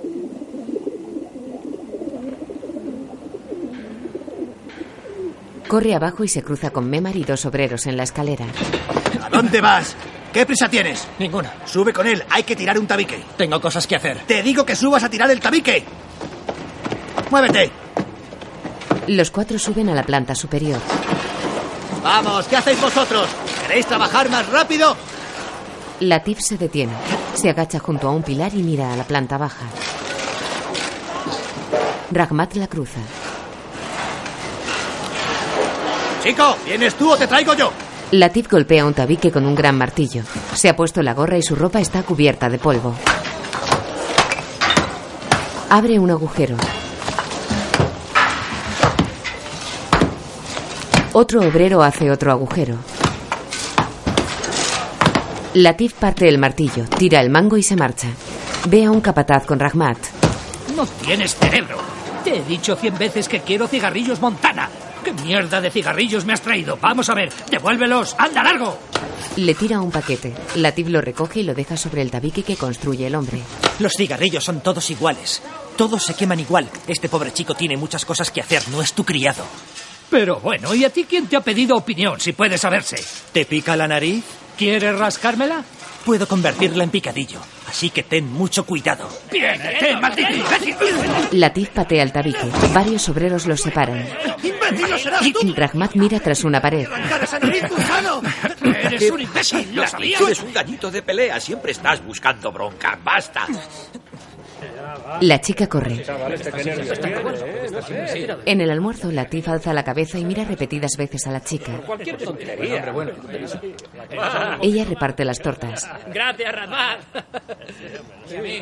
Corre abajo y se cruza con Memar y dos obreros en la escalera. ¿A dónde vas? ¿Qué prisa tienes? Ninguna. Sube con él, hay que tirar un tabique. Tengo cosas que hacer. Te digo que subas a tirar el tabique. ¡Muévete! Los cuatro suben a la planta superior. Vamos, ¿qué hacéis vosotros? ¿Queréis trabajar más rápido? Latif se detiene. Se agacha junto a un pilar y mira a la planta baja. Ragmat la cruza. Chico, ¿vienes tú o te traigo yo? Latif golpea un tabique con un gran martillo. Se ha puesto la gorra y su ropa está cubierta de polvo. Abre un agujero. Otro obrero hace otro agujero. Latif parte el martillo, tira el mango y se marcha. Ve a un capataz con Ragmat. No tienes cerebro. Te he dicho cien veces que quiero cigarrillos Montana. ¿Qué mierda de cigarrillos me has traído? Vamos a ver, devuélvelos. ¡Anda largo! Le tira un paquete. Latif lo recoge y lo deja sobre el tabique que construye el hombre. Los cigarrillos son todos iguales. Todos se queman igual. Este pobre chico tiene muchas cosas que hacer. No es tu criado. Pero bueno, ¿y a ti quién te ha pedido opinión, si puede saberse? ¿Te pica la nariz? ¿Quieres rascármela? Puedo convertirla en picadillo, así que ten mucho cuidado. ¡Viene, maldito imbécil! Latif patea el tabique. Varios obreros los separan. ¡Imbécil serás tú! Ragmat mira tras una pared. ¡Eres un imbécil! ¿Lo sabías? Tú eres un gallito de pelea, siempre estás buscando bronca. ¡Basta! La chica corre. En el almuerzo, Latif alza la cabeza y mira repetidas veces a la chica. Ella reparte las tortas. Gracias, ¿eh?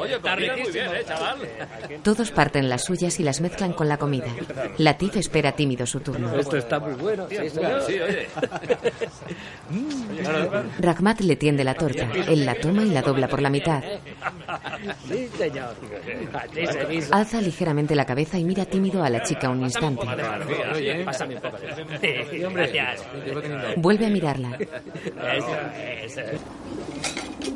Todos parten las suyas y las mezclan con la comida. Latif espera tímido su turno. Esto está muy bueno. Ragmat le tiende la torta. Él la toma y la dobla por la mitad. Alza ligeramente la cabeza y mira tímido a la chica un instante. Vuelve a mirarla.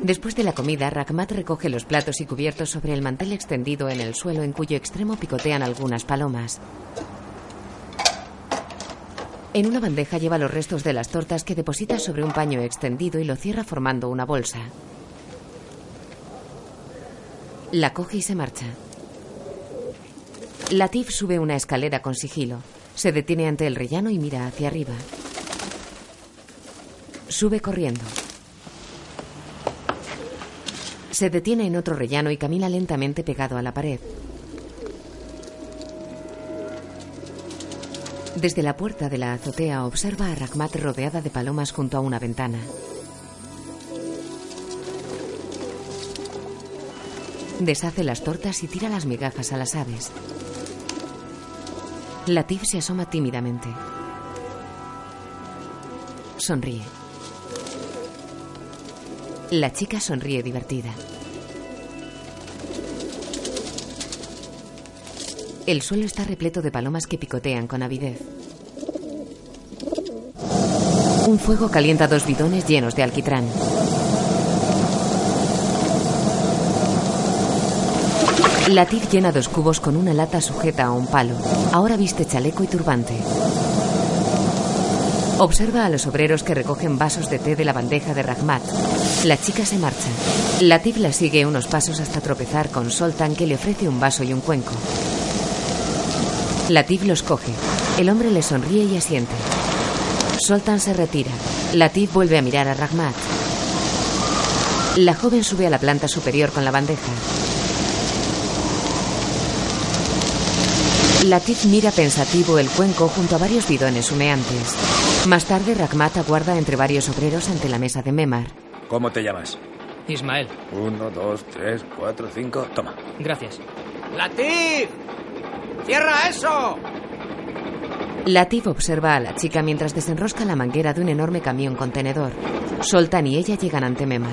Después de la comida, Ragmat recoge los platos y cubiertos sobre el mantel extendido en el suelo en cuyo extremo picotean algunas palomas. En una bandeja lleva los restos de las tortas que deposita sobre un paño extendido y lo cierra formando una bolsa. La coge y se marcha. Latif sube una escalera con sigilo. Se detiene ante el rellano y mira hacia arriba. Sube corriendo. Se detiene en otro rellano y camina lentamente pegado a la pared. Desde la puerta de la azotea observa a Ragmat rodeada de palomas junto a una ventana. Deshace las tortas y tira las migajas a las aves. Latif se asoma tímidamente. Sonríe. La chica sonríe divertida. El suelo está repleto de palomas que picotean con avidez. Un fuego calienta dos bidones llenos de alquitrán. Latif llena dos cubos con una lata sujeta a un palo. Ahora viste chaleco y turbante. Observa a los obreros que recogen vasos de té de la bandeja de Ragmat. La chica se marcha. Latif la sigue unos pasos hasta tropezar con Soltan que le ofrece un vaso y un cuenco. Latif los coge. El hombre le sonríe y asiente. Soltan se retira. Latif vuelve a mirar a Rahmat. La joven sube a la planta superior con la bandeja. Latif mira pensativo el cuenco junto a varios bidones humeantes. Más tarde, Rahmat aguarda entre varios obreros ante la mesa de Memar. ¿Cómo te llamas? Ismael. Uno, dos, tres, cuatro, cinco. Toma. Gracias. ¡Latif! ¡Cierra eso! Latif observa a la chica mientras desenrosca la manguera de un enorme camión contenedor. Soltan y ella llegan ante Memar.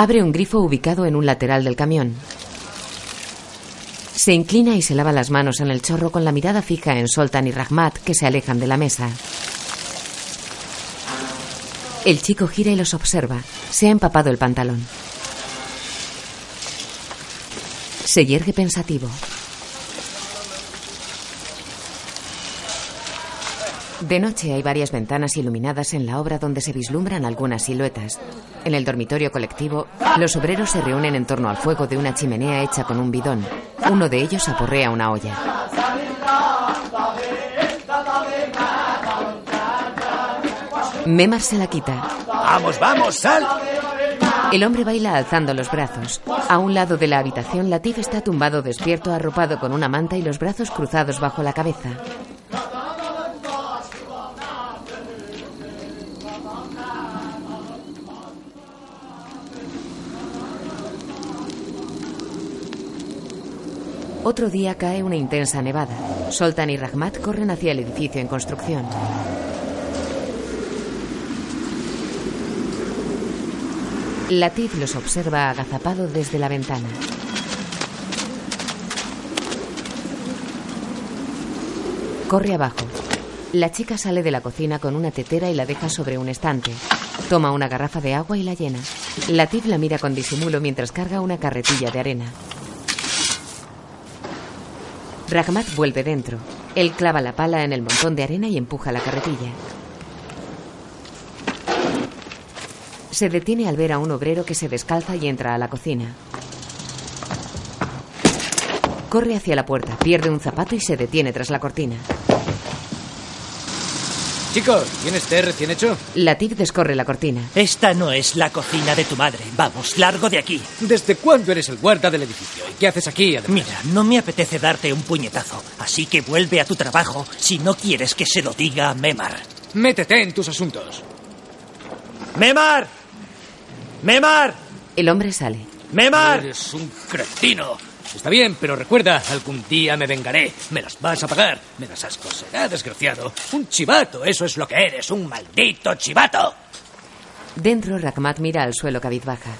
Abre un grifo ubicado en un lateral del camión. Se inclina y se lava las manos en el chorro con la mirada fija en Soltan y Rahmat que se alejan de la mesa. El chico gira y los observa. Se ha empapado el pantalón. Se yergue pensativo. De noche hay varias ventanas iluminadas en la obra donde se vislumbran algunas siluetas. En el dormitorio colectivo, los obreros se reúnen en torno al fuego de una chimenea hecha con un bidón. Uno de ellos aporrea una olla. Memar se la quita. ¡Vamos, vamos, sal! El hombre baila alzando los brazos. A un lado de la habitación, Latif está tumbado despierto, arropado con una manta y los brazos cruzados bajo la cabeza. Otro día cae una intensa nevada. Soltan y Rahmat corren hacia el edificio en construcción. Latif los observa agazapado desde la ventana. Corre abajo. La chica sale de la cocina con una tetera y la deja sobre un estante. Toma una garrafa de agua y la llena. Latif la mira con disimulo mientras carga una carretilla de arena. Rahmat vuelve dentro. Él clava la pala en el montón de arena y empuja la carretilla. Se detiene al ver a un obrero que se descalza y entra a la cocina. Corre hacia la puerta, pierde un zapato y se detiene tras la cortina. Chicos, ¿tienes té recién hecho? Latif descorre la cortina. Esta no es la cocina de tu madre. Vamos, largo de aquí. ¿Desde cuándo eres el guarda del edificio? ¿Y qué haces aquí, además? Mira, no me apetece darte un puñetazo, así que vuelve a tu trabajo si no quieres que se lo diga a Memar. Métete en tus asuntos. ¡Memar! ¡Memar! El hombre sale. ¡Memar! Eres un cretino. Está bien, pero recuerda, algún día me vengaré. Me las vas a pagar. Me das asco. Será desgraciado. Un chivato, eso es lo que eres. Un maldito chivato. Dentro, Rahmat mira al suelo cabizbaja.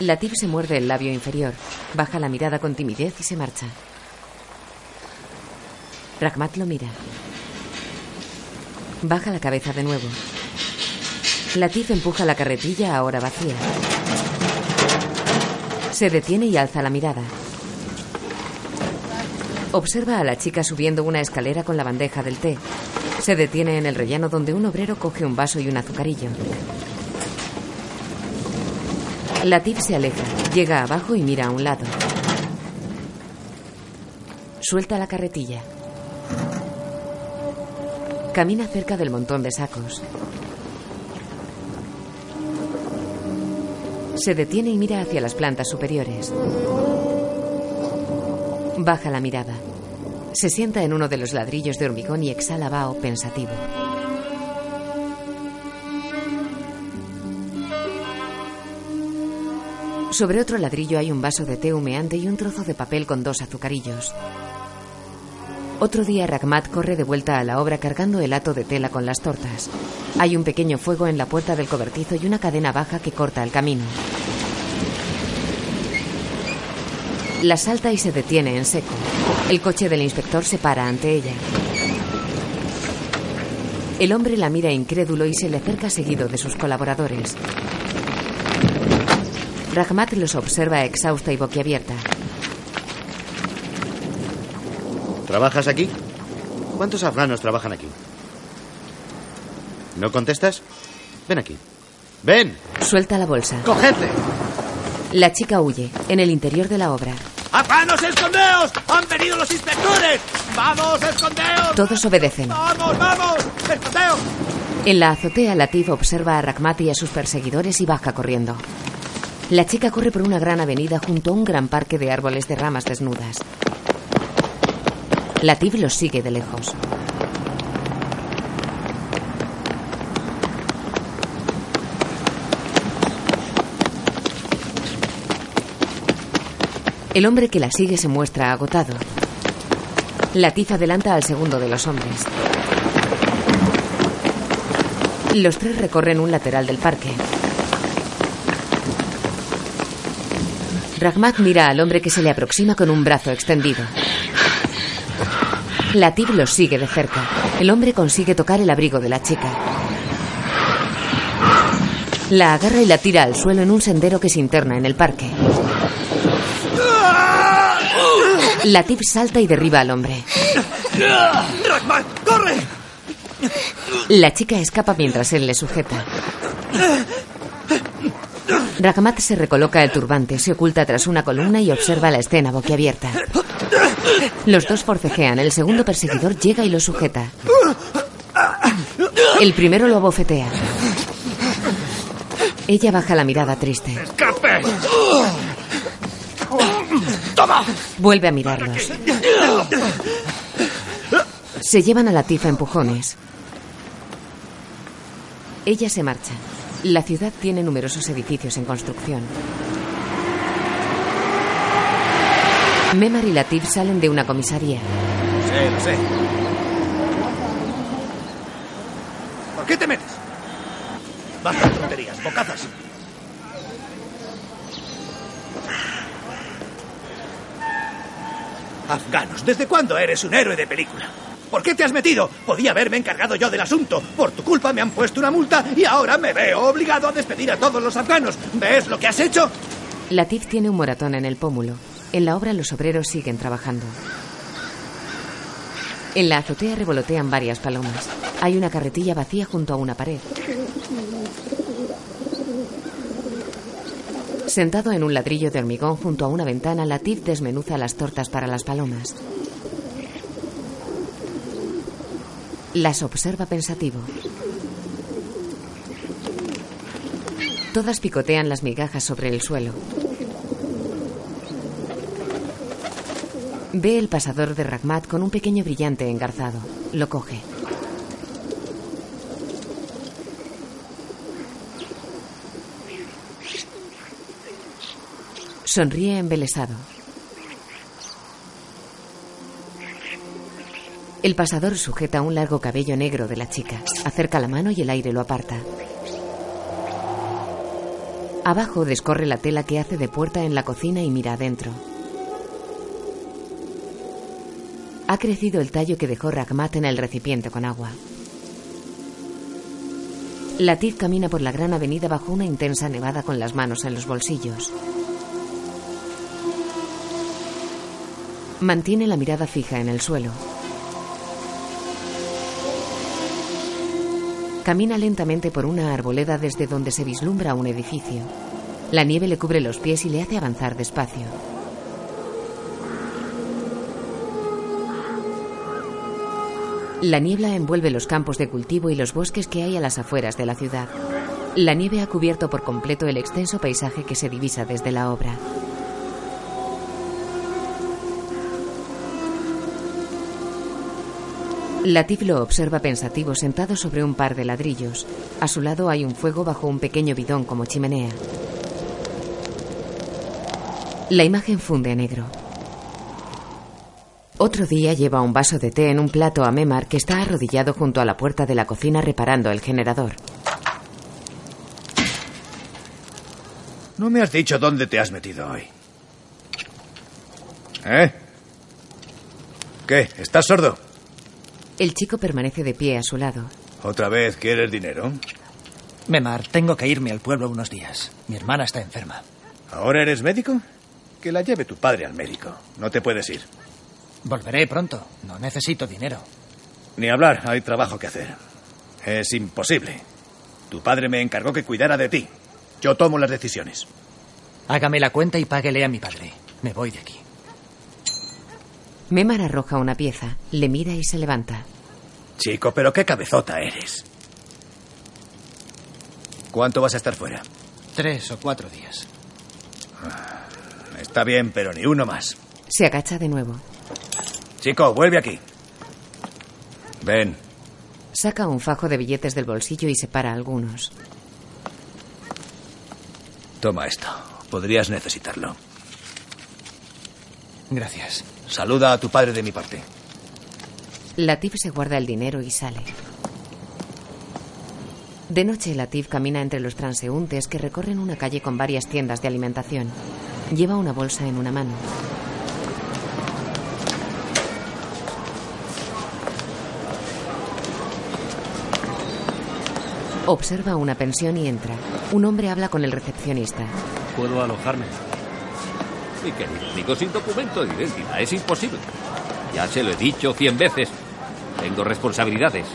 Latif se muerde el labio inferior. Baja la mirada con timidez y se marcha. Rahmat lo mira. Baja la cabeza de nuevo. Latif empuja la carretilla ahora vacía. Se detiene y alza la mirada. Observa a la chica subiendo una escalera con la bandeja del té. Se detiene en el rellano donde un obrero coge un vaso y un azucarillo. Latif se aleja, llega abajo y mira a un lado. Suelta la carretilla. Camina cerca del montón de sacos. Se detiene y mira hacia las plantas superiores. Baja la mirada. Se sienta en uno de los ladrillos de hormigón y exhala vaho pensativo. Sobre otro ladrillo hay un vaso de té humeante y un trozo de papel con dos azucarillos. Otro día Rahmat corre de vuelta a la obra cargando el hato de tela con las tortas. Hay un pequeño fuego en la puerta del cobertizo y una cadena baja que corta el camino. La salta y se detiene en seco. El coche del inspector se para ante ella. El hombre la mira incrédulo y se le acerca seguido de sus colaboradores. Rahmat los observa exhausta y boquiabierta. ¿Trabajas aquí? ¿Cuántos afganos trabajan aquí? ¿No contestas? Ven aquí. ¡Ven! Suelta la bolsa. ¡Cogedle! La chica huye. En el interior de la obra. ¡Afganos, escondeos! ¡Han venido los inspectores! ¡Vamos, escondeos! Todos obedecen. ¡Vamos, vamos! ¡Escondeos! En la azotea, Latif observa a Rahmat y a sus perseguidores y baja corriendo. La chica corre por una gran avenida junto a un gran parque de árboles de ramas desnudas. Latif los sigue de lejos. El hombre que la sigue se muestra agotado. Latif adelanta al segundo de los hombres. Los tres recorren un lateral del parque. Rahmat mira al hombre que se le aproxima con un brazo extendido. Latif los sigue de cerca. El hombre consigue tocar el abrigo de la chica. La agarra y la tira al suelo en un sendero que se interna en el parque. Latif salta y derriba al hombre. ¡Rahmat, corre! La chica escapa mientras él le sujeta. Rahmat se recoloca el turbante, se oculta tras una columna y observa la escena boquiabierta. Los dos forcejean. El segundo perseguidor llega y lo sujeta. El primero lo abofetea. Ella baja la mirada triste. ¡Escape! ¡Toma! Vuelve a mirarlos. Se llevan a la tifa empujones. Ella se marcha. La ciudad tiene numerosos edificios en construcción. Memar y Latif salen de una comisaría. Sí, lo sé. ¿Por qué te metes? Basta tonterías, bocazas. Afganos, ¿desde cuándo eres un héroe de película? ¿Por qué te has metido? Podía haberme encargado yo del asunto. Por tu culpa me han puesto una multa y ahora me veo obligado a despedir a todos los afganos. ¿Ves lo que has hecho? Latif tiene un moratón en el pómulo. En la obra los obreros siguen trabajando. En la azotea revolotean varias palomas. Hay una carretilla vacía junto a una pared. Sentado en un ladrillo de hormigón junto a una ventana, Latif desmenuza las tortas para las palomas. Las observa pensativo. Todas picotean las migajas sobre el suelo. Ve el pasador de Rahmat con un pequeño brillante engarzado. Lo coge. Sonríe embelesado. El pasador sujeta un largo cabello negro de la chica. Acerca la mano y el aire lo aparta. Abajo descorre la tela que hace de puerta en la cocina y mira adentro. Ha crecido el tallo que dejó Rahmat en el recipiente con agua. Latif camina por la gran avenida bajo una intensa nevada con las manos en los bolsillos. Mantiene la mirada fija en el suelo. Camina lentamente por una arboleda desde donde se vislumbra un edificio. La nieve le cubre los pies y le hace avanzar despacio. La niebla envuelve los campos de cultivo y los bosques que hay a las afueras de la ciudad. La nieve ha cubierto por completo el extenso paisaje que se divisa desde la obra. Latif lo observa pensativo sentado sobre un par de ladrillos. A su lado hay un fuego bajo un pequeño bidón como chimenea. La imagen funde a negro. Otro día lleva un vaso de té en un plato a Memar que está arrodillado junto a la puerta de la cocina reparando el generador. No me has dicho dónde te has metido hoy. ¿Eh? ¿Qué? ¿Estás sordo? El chico permanece de pie a su lado. ¿Otra vez quieres dinero? Memar, tengo que irme al pueblo unos días. Mi hermana está enferma. ¿Ahora eres médico? Que la lleve tu padre al médico. No te puedes ir. Volveré pronto. No necesito dinero. Ni hablar, hay trabajo que hacer. Es imposible. Tu padre me encargó que cuidara de ti. Yo tomo las decisiones. Hágame la cuenta y páguele a mi padre. Me voy de aquí. Memar arroja una pieza, le mira y se levanta. Chico, pero qué cabezota eres. ¿Cuánto vas a estar fuera? Tres o cuatro días. Está bien, pero ni uno más. Se agacha de nuevo. Chico, vuelve aquí. Ven. Saca un fajo de billetes del bolsillo y separa algunos. Toma esto. Podrías necesitarlo. Gracias. Saluda a tu padre de mi parte. Latif se guarda el dinero y sale. De noche, Latif camina entre los transeúntes que recorren una calle con varias tiendas de alimentación. Lleva una bolsa en una mano. Observa una pensión y entra. Un hombre habla con el recepcionista. ¿Puedo alojarme? Mi querido amigo, sin documento de identidad es imposible. Ya se lo he dicho cien veces. Tengo responsabilidades.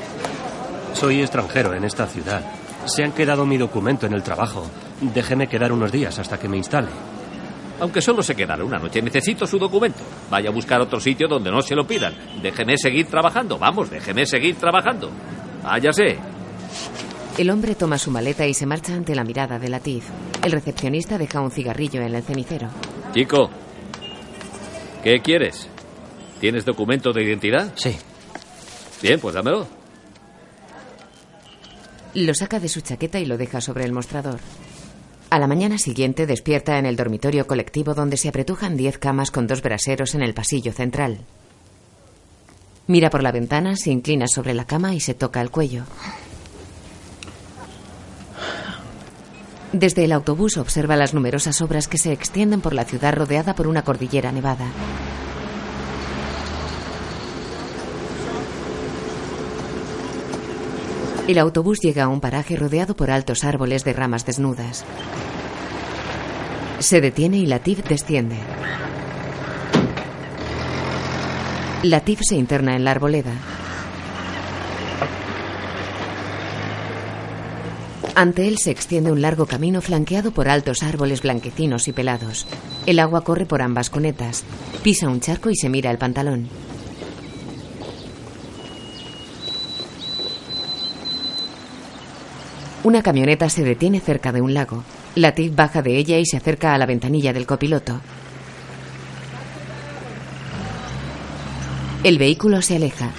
Soy extranjero en esta ciudad. Se han quedado mi documento en el trabajo. Déjeme quedar unos días hasta que me instale. Aunque solo se quedara una noche, necesito su documento. Vaya a buscar otro sitio donde no se lo pidan. Déjeme seguir trabajando. Vamos, déjeme seguir trabajando. Váyase. El hombre toma su maleta y se marcha ante la mirada de Latif. El recepcionista deja un cigarrillo en el cenicero. Chico, ¿qué quieres? ¿Tienes documento de identidad? Sí. Bien, pues dámelo. Lo saca de su chaqueta y lo deja sobre el mostrador. A la mañana siguiente despierta en el dormitorio colectivo donde se apretujan diez camas con dos braseros en el pasillo central. Mira por la ventana, se inclina sobre la cama y se toca el cuello. Desde el autobús observa las numerosas obras que se extienden por la ciudad rodeada por una cordillera nevada. El autobús llega a un paraje rodeado por altos árboles de ramas desnudas. Se detiene y Latif desciende. Latif se interna en la arboleda. Ante él se extiende un largo camino flanqueado por altos árboles blanquecinos y pelados. El agua corre por ambas cunetas. Pisa un charco y se mira el pantalón. Una camioneta se detiene cerca de un lago. Latif baja de ella y se acerca a la ventanilla del copiloto. El vehículo se aleja.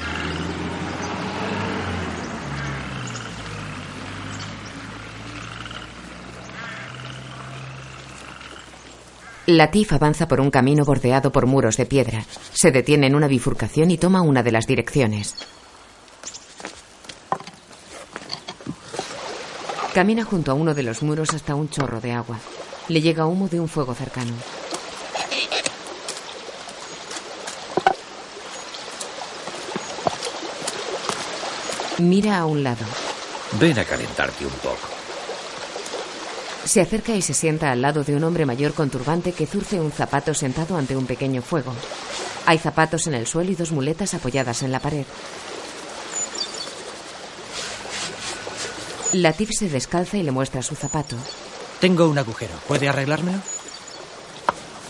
Latif avanza por un camino bordeado por muros de piedra. Se detiene en una bifurcación y toma una de las direcciones. Camina junto a uno de los muros hasta un chorro de agua. Le llega humo de un fuego cercano. Mira a un lado. Ven a calentarte un poco. Se acerca y se sienta al lado de un hombre mayor con turbante que zurce un zapato sentado ante un pequeño fuego. Hay zapatos en el suelo y dos muletas apoyadas en la pared. Latif se descalza y le muestra su zapato. Tengo un agujero. ¿Puede arreglármelo?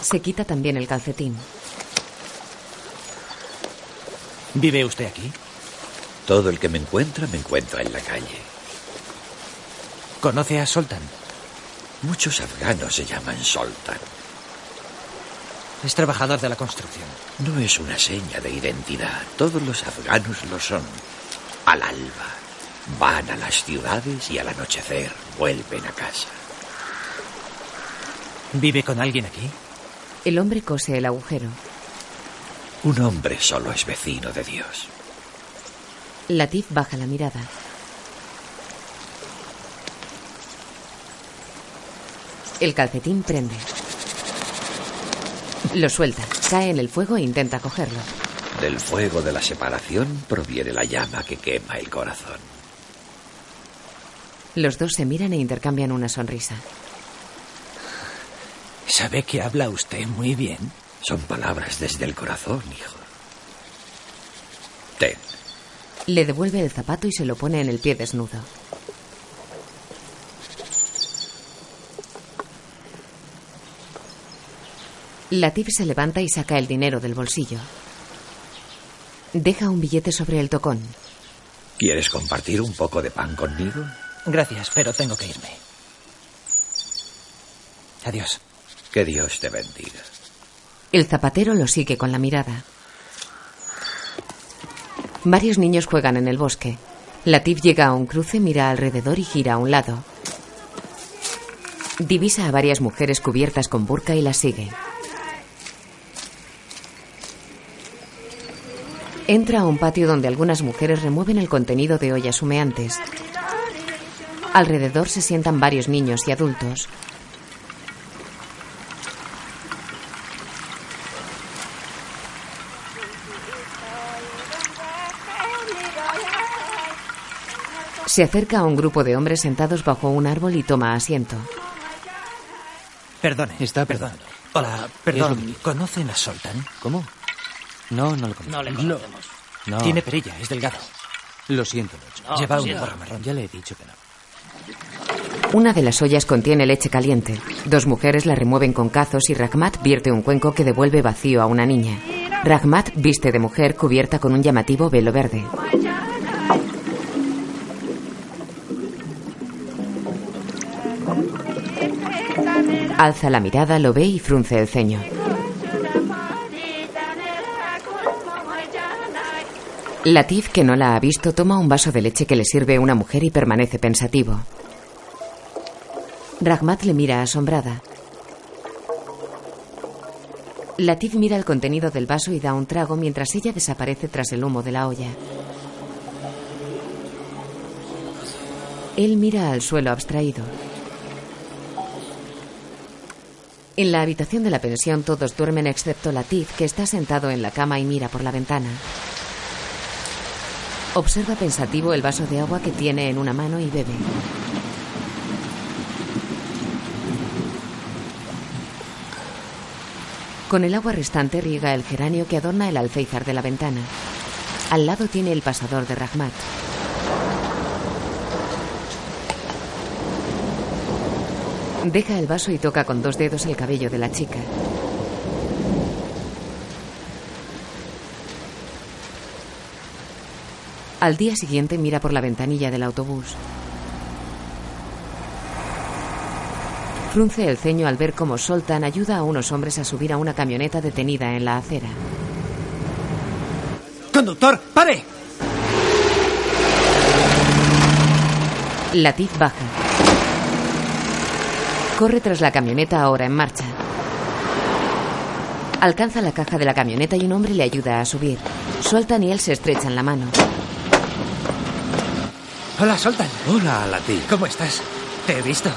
Se quita también el calcetín. ¿Vive usted aquí? Todo el que me encuentra me encuentra en la calle. ¿Conoce a Soltan? Muchos afganos se llaman Soltan. Es trabajador de la construcción. No es una seña de identidad. Todos los afganos lo son. Al alba. Van a las ciudades y al anochecer vuelven a casa. ¿Vive con alguien aquí? El hombre cose el agujero. Un hombre solo es vecino de Dios. Latif baja la mirada. El calcetín prende. Lo suelta, cae en el fuego e intenta cogerlo. Del fuego de la separación proviene la llama que quema el corazón. Los dos se miran e intercambian una sonrisa. ¿Sabe que habla usted muy bien? Son palabras desde el corazón, hijo. Ten. Le devuelve el zapato y se lo pone en el pie desnudo. Latif se levanta y saca el dinero del bolsillo. Deja un billete sobre el tocón. ¿Quieres compartir un poco de pan conmigo? Gracias, pero tengo que irme. Adiós. Que Dios te bendiga. El zapatero lo sigue con la mirada. Varios niños juegan en el bosque. Latif llega a un cruce, mira alrededor y gira a un lado. Divisa a varias mujeres cubiertas con burka y las sigue. Entra a un patio donde algunas mujeres remueven el contenido de ollas humeantes. Alrededor se sientan varios niños y adultos. Se acerca a un grupo de hombres sentados bajo un árbol y toma asiento. Perdone. Está perdón. Hola, perdón. ¿Conocen a Soltan? ¿Cómo? No, no lo conozco. No le conocemos. No. Tiene perilla, es delgado. Lo siento mucho. No, Lleva siento. gorra marrón. Ya le he dicho que no. Una de las ollas contiene leche caliente. Dos mujeres la remueven con cazos y Ragmat vierte un cuenco que devuelve vacío a una niña. Ragmat viste de mujer cubierta con un llamativo velo verde. Alza la mirada, lo ve y frunce el ceño. Latif, que no la ha visto, toma un vaso de leche que le sirve una mujer y permanece pensativo. Ragmat le mira asombrada. Latif mira el contenido del vaso y da un trago mientras ella desaparece tras el humo de la olla. Él mira al suelo abstraído. En la habitación de la pensión todos duermen excepto Latif, que está sentado en la cama y mira por la ventana. Observa pensativo el vaso de agua que tiene en una mano y bebe. Con el agua restante riega el geranio que adorna el alféizar de la ventana. Al lado tiene el pasador de Rahmat. Deja el vaso y toca con dos dedos el cabello de la chica. Al día siguiente mira por la ventanilla del autobús. Frunce el ceño al ver cómo Soltan ayuda a unos hombres a subir a una camioneta detenida en la acera. ¡Conductor, pare! Latif baja. Corre tras la camioneta ahora en marcha. Alcanza la caja de la camioneta y un hombre le ayuda a subir. Soltan y él se estrechan la mano. Hola, Soltan. Hola, Latif. ¿Cómo estás? Te he visto.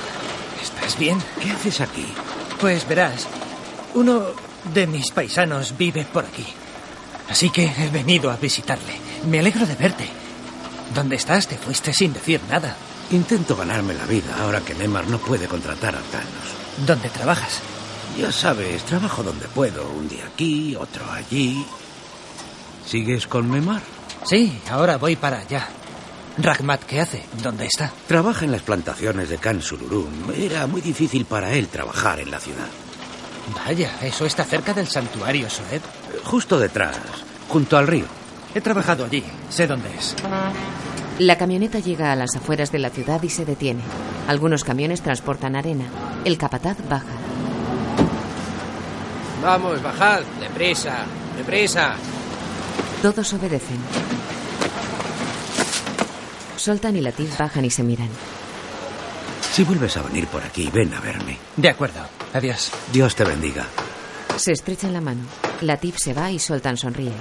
¿Estás bien? ¿Qué haces aquí? Pues verás, uno de mis paisanos vive por aquí. Así que he venido a visitarle. Me alegro de verte. ¿Dónde estás? Te fuiste sin decir nada. Intento ganarme la vida ahora que Nemar no puede contratar afganos. ¿Dónde trabajas? Ya sabes, trabajo donde puedo. Un día aquí, otro allí. ¿Sigues con Memar? Sí, ahora voy para allá. Ragmat, ¿qué hace? ¿Dónde está? Trabaja en las plantaciones de Can Sururún. Era muy difícil para él trabajar en la ciudad. Vaya, eso está cerca del santuario Soed. Justo detrás, junto al río. He trabajado allí. Sé dónde es. La camioneta llega a las afueras de la ciudad y se detiene. Algunos camiones transportan arena. El capataz baja. Vamos, bajad. Deprisa, deprisa. Todos obedecen. Soltan y Latif bajan y se miran. Si vuelves a venir por aquí, ven a verme. De acuerdo. Adiós. Dios te bendiga. Se estrechan la mano. Latif se va y Soltan sonríe.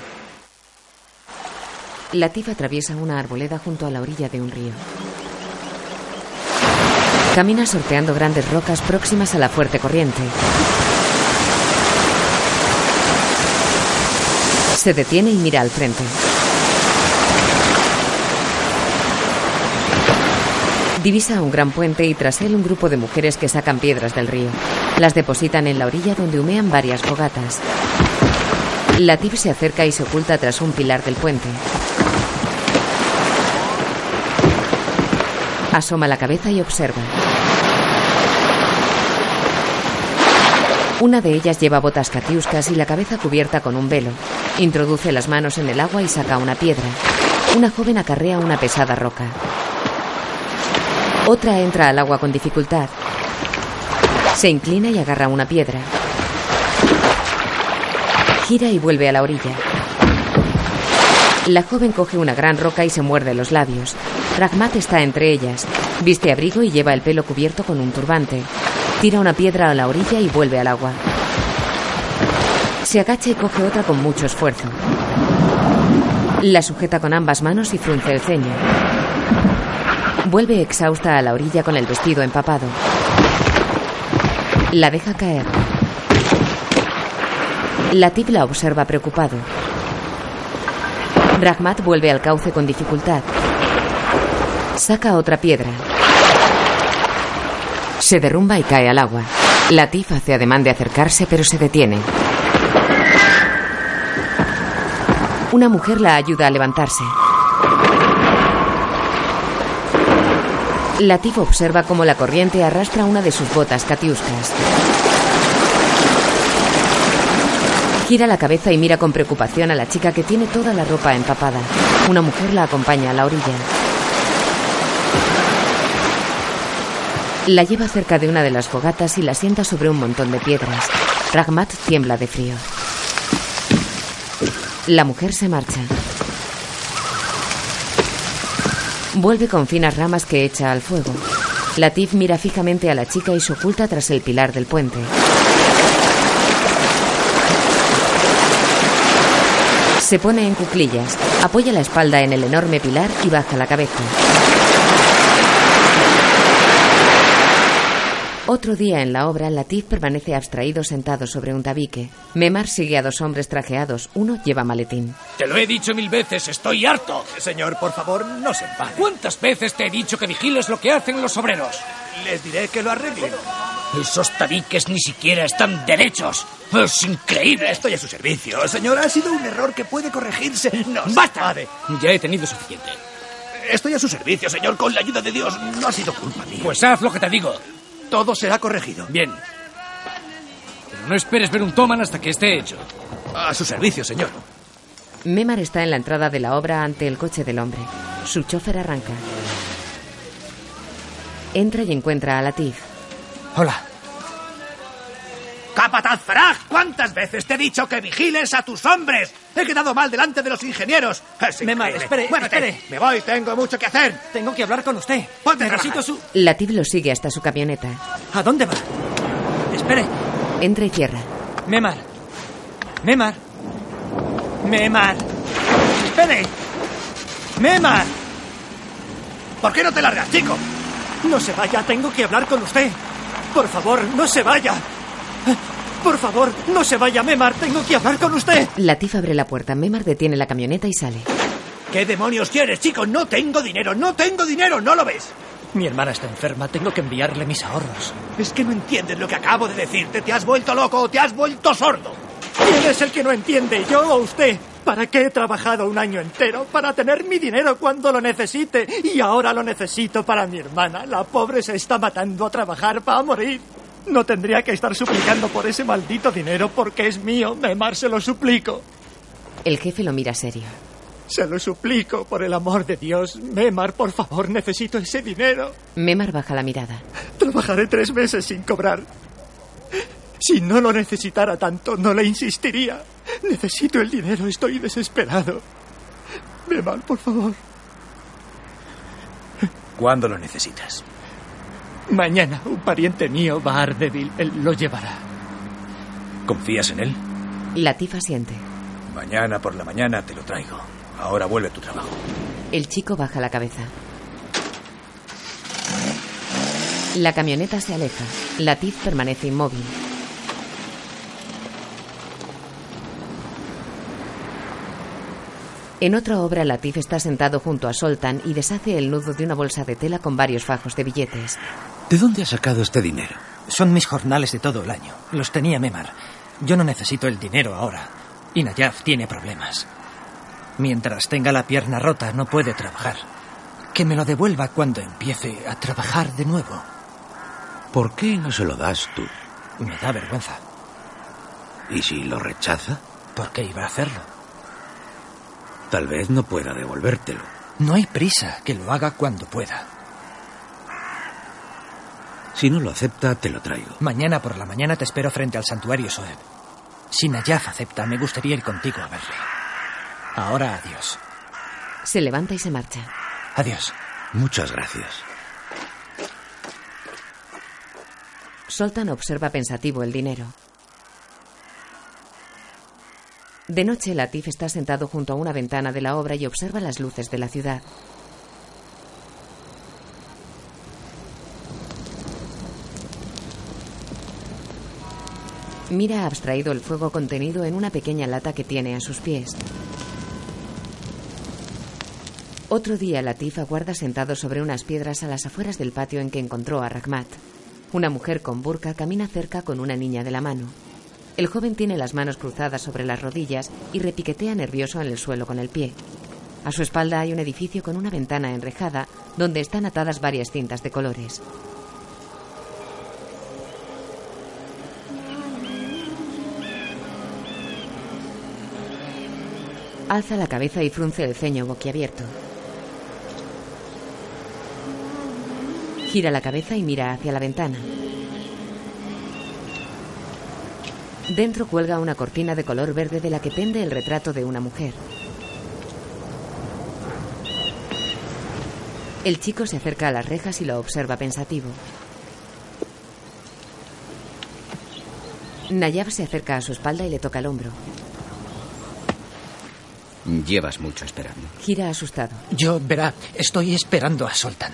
Latif atraviesa una arboleda junto a la orilla de un río. Camina sorteando grandes rocas próximas a la fuerte corriente. Se detiene y mira al frente. Divisa un gran puente y tras él un grupo de mujeres que sacan piedras del río. Las depositan en la orilla donde humean varias fogatas. Latif se acerca y se oculta tras un pilar del puente. Asoma la cabeza y observa. Una de ellas lleva botas catiuscas y la cabeza cubierta con un velo. Introduce las manos en el agua y saca una piedra. Una joven acarrea una pesada roca. Otra entra al agua con dificultad. Se inclina y agarra una piedra. Gira y vuelve a la orilla. La joven coge una gran roca y se muerde los labios. Ragmat está entre ellas. Viste abrigo y lleva el pelo cubierto con un turbante. Tira una piedra a la orilla y vuelve al agua. Se agacha y coge otra con mucho esfuerzo. La sujeta con ambas manos y frunce el ceño. Vuelve exhausta a la orilla con el vestido empapado. La deja caer. Latif la observa preocupado. Ragmat vuelve al cauce con dificultad. Saca otra piedra. Se derrumba y cae al agua. Latif hace ademán de acercarse, pero se detiene. Una mujer la ayuda a levantarse. Latif observa cómo la corriente arrastra una de sus botas catiuscas. Gira la cabeza y mira con preocupación a la chica que tiene toda la ropa empapada. Una mujer la acompaña a la orilla. La lleva cerca de una de las fogatas y la sienta sobre un montón de piedras. Ragmat tiembla de frío. La mujer se marcha. Vuelve con finas ramas que echa al fuego. Latif mira fijamente a la chica y se oculta tras el pilar del puente. Se pone en cuclillas, apoya la espalda en el enorme pilar y baja la cabeza. Otro día en la obra, Latif permanece abstraído sentado sobre un tabique. Memar sigue a dos hombres trajeados. Uno lleva maletín. Te lo he dicho mil veces, estoy harto. Señor, por favor, no se enfade. ¿Cuántas veces te he dicho que vigiles lo que hacen los obreros? Les diré que lo arreglen. Esos tabiques ni siquiera están derechos. Es increíble. Estoy a su servicio, señor. Ha sido un error que puede corregirse. No ¡Basta! Ya he tenido suficiente. Estoy a su servicio, señor. Con la ayuda de Dios, no ha sido culpa mía. Pues haz lo que te digo. Todo será corregido. Bien. Pero no esperes ver un toman hasta que esté hecho. A su servicio, señor. Memar está en la entrada de la obra ante el coche del hombre. Su chofer arranca. Entra y encuentra a Latif. Hola. Capataz Faraj, ¿cuántas veces te he dicho que vigiles a tus hombres? He quedado mal delante de los ingenieros. Es Memar, increíble. espere, espere. Me voy, tengo mucho que hacer. Tengo que hablar con usted. Ponte Necesito su... Latif lo sigue hasta su camioneta. ¿A dónde va? Espere. Entra y cierra. Memar. Memar. Memar. Espere. Memar. ¿Por qué no te largas, chico? No se vaya, tengo que hablar con usted. Por favor, no se vaya. Por favor, no se vaya, Memar, tengo que hablar con usted. Latif abre la puerta. Memar detiene la camioneta y sale. ¿Qué demonios quieres, chico? No tengo dinero, no tengo dinero, ¿no lo ves? Mi hermana está enferma, tengo que enviarle mis ahorros. Es que no entiendes lo que acabo de decirte. ¿Te has vuelto loco o te has vuelto sordo? ¿Quién es el que no entiende, yo o usted? ¿Para qué he trabajado un año entero? Para tener mi dinero cuando lo necesite. Y ahora lo necesito para mi hermana. La pobre se está matando a trabajar para morir. No tendría que estar suplicando por ese maldito dinero porque es mío. Memar, se lo suplico. El jefe lo mira serio. Se lo suplico, por el amor de Dios. Memar, por favor, necesito ese dinero. Memar baja la mirada. Trabajaré tres meses sin cobrar. Si no lo necesitara tanto, no le insistiría. Necesito el dinero, estoy desesperado. Memar, por favor. ¿Cuándo lo necesitas? Mañana un pariente mío va a Ardeville. Él lo llevará. ¿Confías en él? Latif asiente. Mañana por la mañana te lo traigo. Ahora vuelve a tu trabajo. El chico baja la cabeza. La camioneta se aleja. Latif permanece inmóvil. En otra obra, Latif está sentado junto a Soltan y deshace el nudo de una bolsa de tela con varios fajos de billetes. ¿De dónde has sacado este dinero? Son mis jornales de todo el año. Los tenía Memar. Yo no necesito el dinero ahora. Y Nayaf tiene problemas. Mientras tenga la pierna rota, no puede trabajar. Que me lo devuelva cuando empiece a trabajar de nuevo. ¿Por qué no se lo das tú? Me da vergüenza. ¿Y si lo rechaza? ¿Por qué iba a hacerlo? Tal vez no pueda devolvértelo. No hay prisa, que lo haga cuando pueda. Si no lo acepta, te lo traigo. Mañana por la mañana te espero frente al santuario Soeb. Si Nayaf acepta, me gustaría ir contigo a verle. Ahora adiós. Se levanta y se marcha. Adiós. Muchas gracias. Soltan observa pensativo el dinero. De noche, Latif está sentado junto a una ventana de la obra y observa las luces de la ciudad. Mira abstraído el fuego contenido en una pequeña lata que tiene a sus pies. Otro día, Latif aguarda sentado sobre unas piedras a las afueras del patio en que encontró a Rahmat. Una mujer con burka camina cerca con una niña de la mano. El joven tiene las manos cruzadas sobre las rodillas y repiquetea nervioso en el suelo con el pie. A su espalda hay un edificio con una ventana enrejada donde están atadas varias cintas de colores. Alza la cabeza y frunce el ceño boquiabierto. Gira la cabeza y mira hacia la ventana. Dentro cuelga una cortina de color verde de la que pende el retrato de una mujer. El chico se acerca a las rejas y lo observa pensativo. Nayab se acerca a su espalda y le toca el hombro. Llevas mucho esperando. Gira asustado. Yo, verá, estoy esperando a Soltan.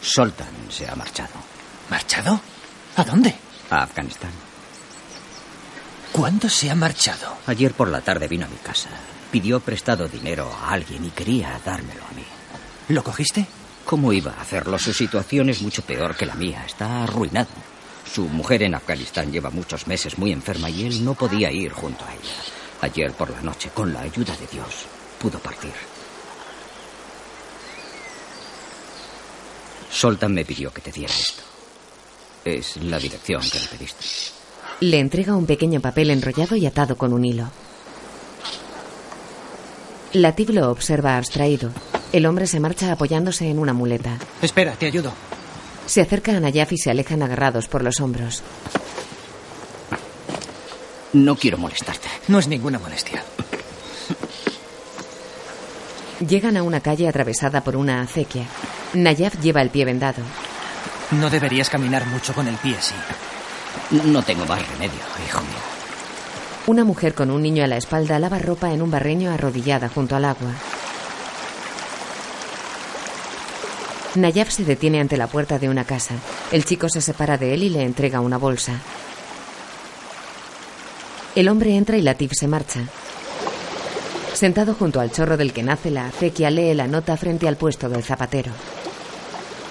Soltan se ha marchado. ¿Marchado? ¿A dónde? A Afganistán. ¿Cuándo se ha marchado? Ayer por la tarde vino a mi casa. Pidió prestado dinero a alguien y quería dármelo a mí. ¿Lo cogiste? ¿Cómo iba a hacerlo? Su situación es mucho peor que la mía. Está arruinado. Su mujer en Afganistán lleva muchos meses muy enferma y él no podía ir junto a ella. Ayer por la noche, con la ayuda de Dios, pudo partir. Soltan me pidió que te diera esto. Es la dirección que le pediste. Le entrega un pequeño papel enrollado y atado con un hilo. Latif lo observa abstraído. El hombre se marcha apoyándose en una muleta. Espera, te ayudo. Se acerca a Nayaf y se alejan agarrados por los hombros. No quiero molestarte. No es ninguna molestia. Llegan a una calle atravesada por una acequia. Nayaf lleva el pie vendado. No deberías caminar mucho con el pie así. No tengo más remedio, hijo mío. Una mujer con un niño a la espalda lava ropa en un barreño arrodillada junto al agua. Nayaf se detiene ante la puerta de una casa. El chico se separa de él y le entrega una bolsa. El hombre entra y Latif se marcha. Sentado junto al chorro del que nace la acequia, lee la nota frente al puesto del zapatero.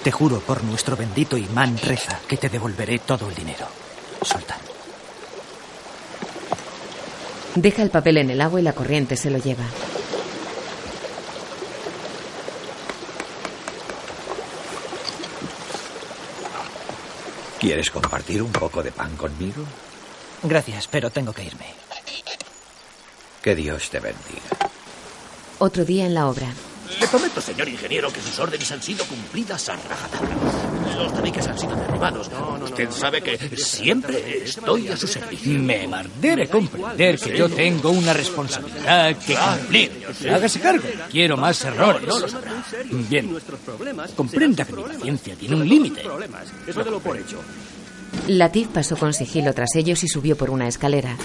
Te juro por nuestro bendito imán reza que te devolveré todo el dinero. Soltan. Deja el papel en el agua y la corriente se lo lleva. ¿Quieres compartir un poco de pan conmigo? Gracias, pero tengo que irme. Que Dios te bendiga. Otro día en la obra. Le prometo, señor ingeniero, que sus órdenes han sido cumplidas a rajatabla. Los tabiques han sido derribados. Usted sabe que siempre estoy a su servicio. Memar debe comprender que yo tengo una responsabilidad que cumplir. Hágase cargo. Quiero más errores. Bien. Comprenda que mi paciencia tiene un límite. Eso de lo por hecho. Latif pasó con sigilo tras ellos y subió por una escalera.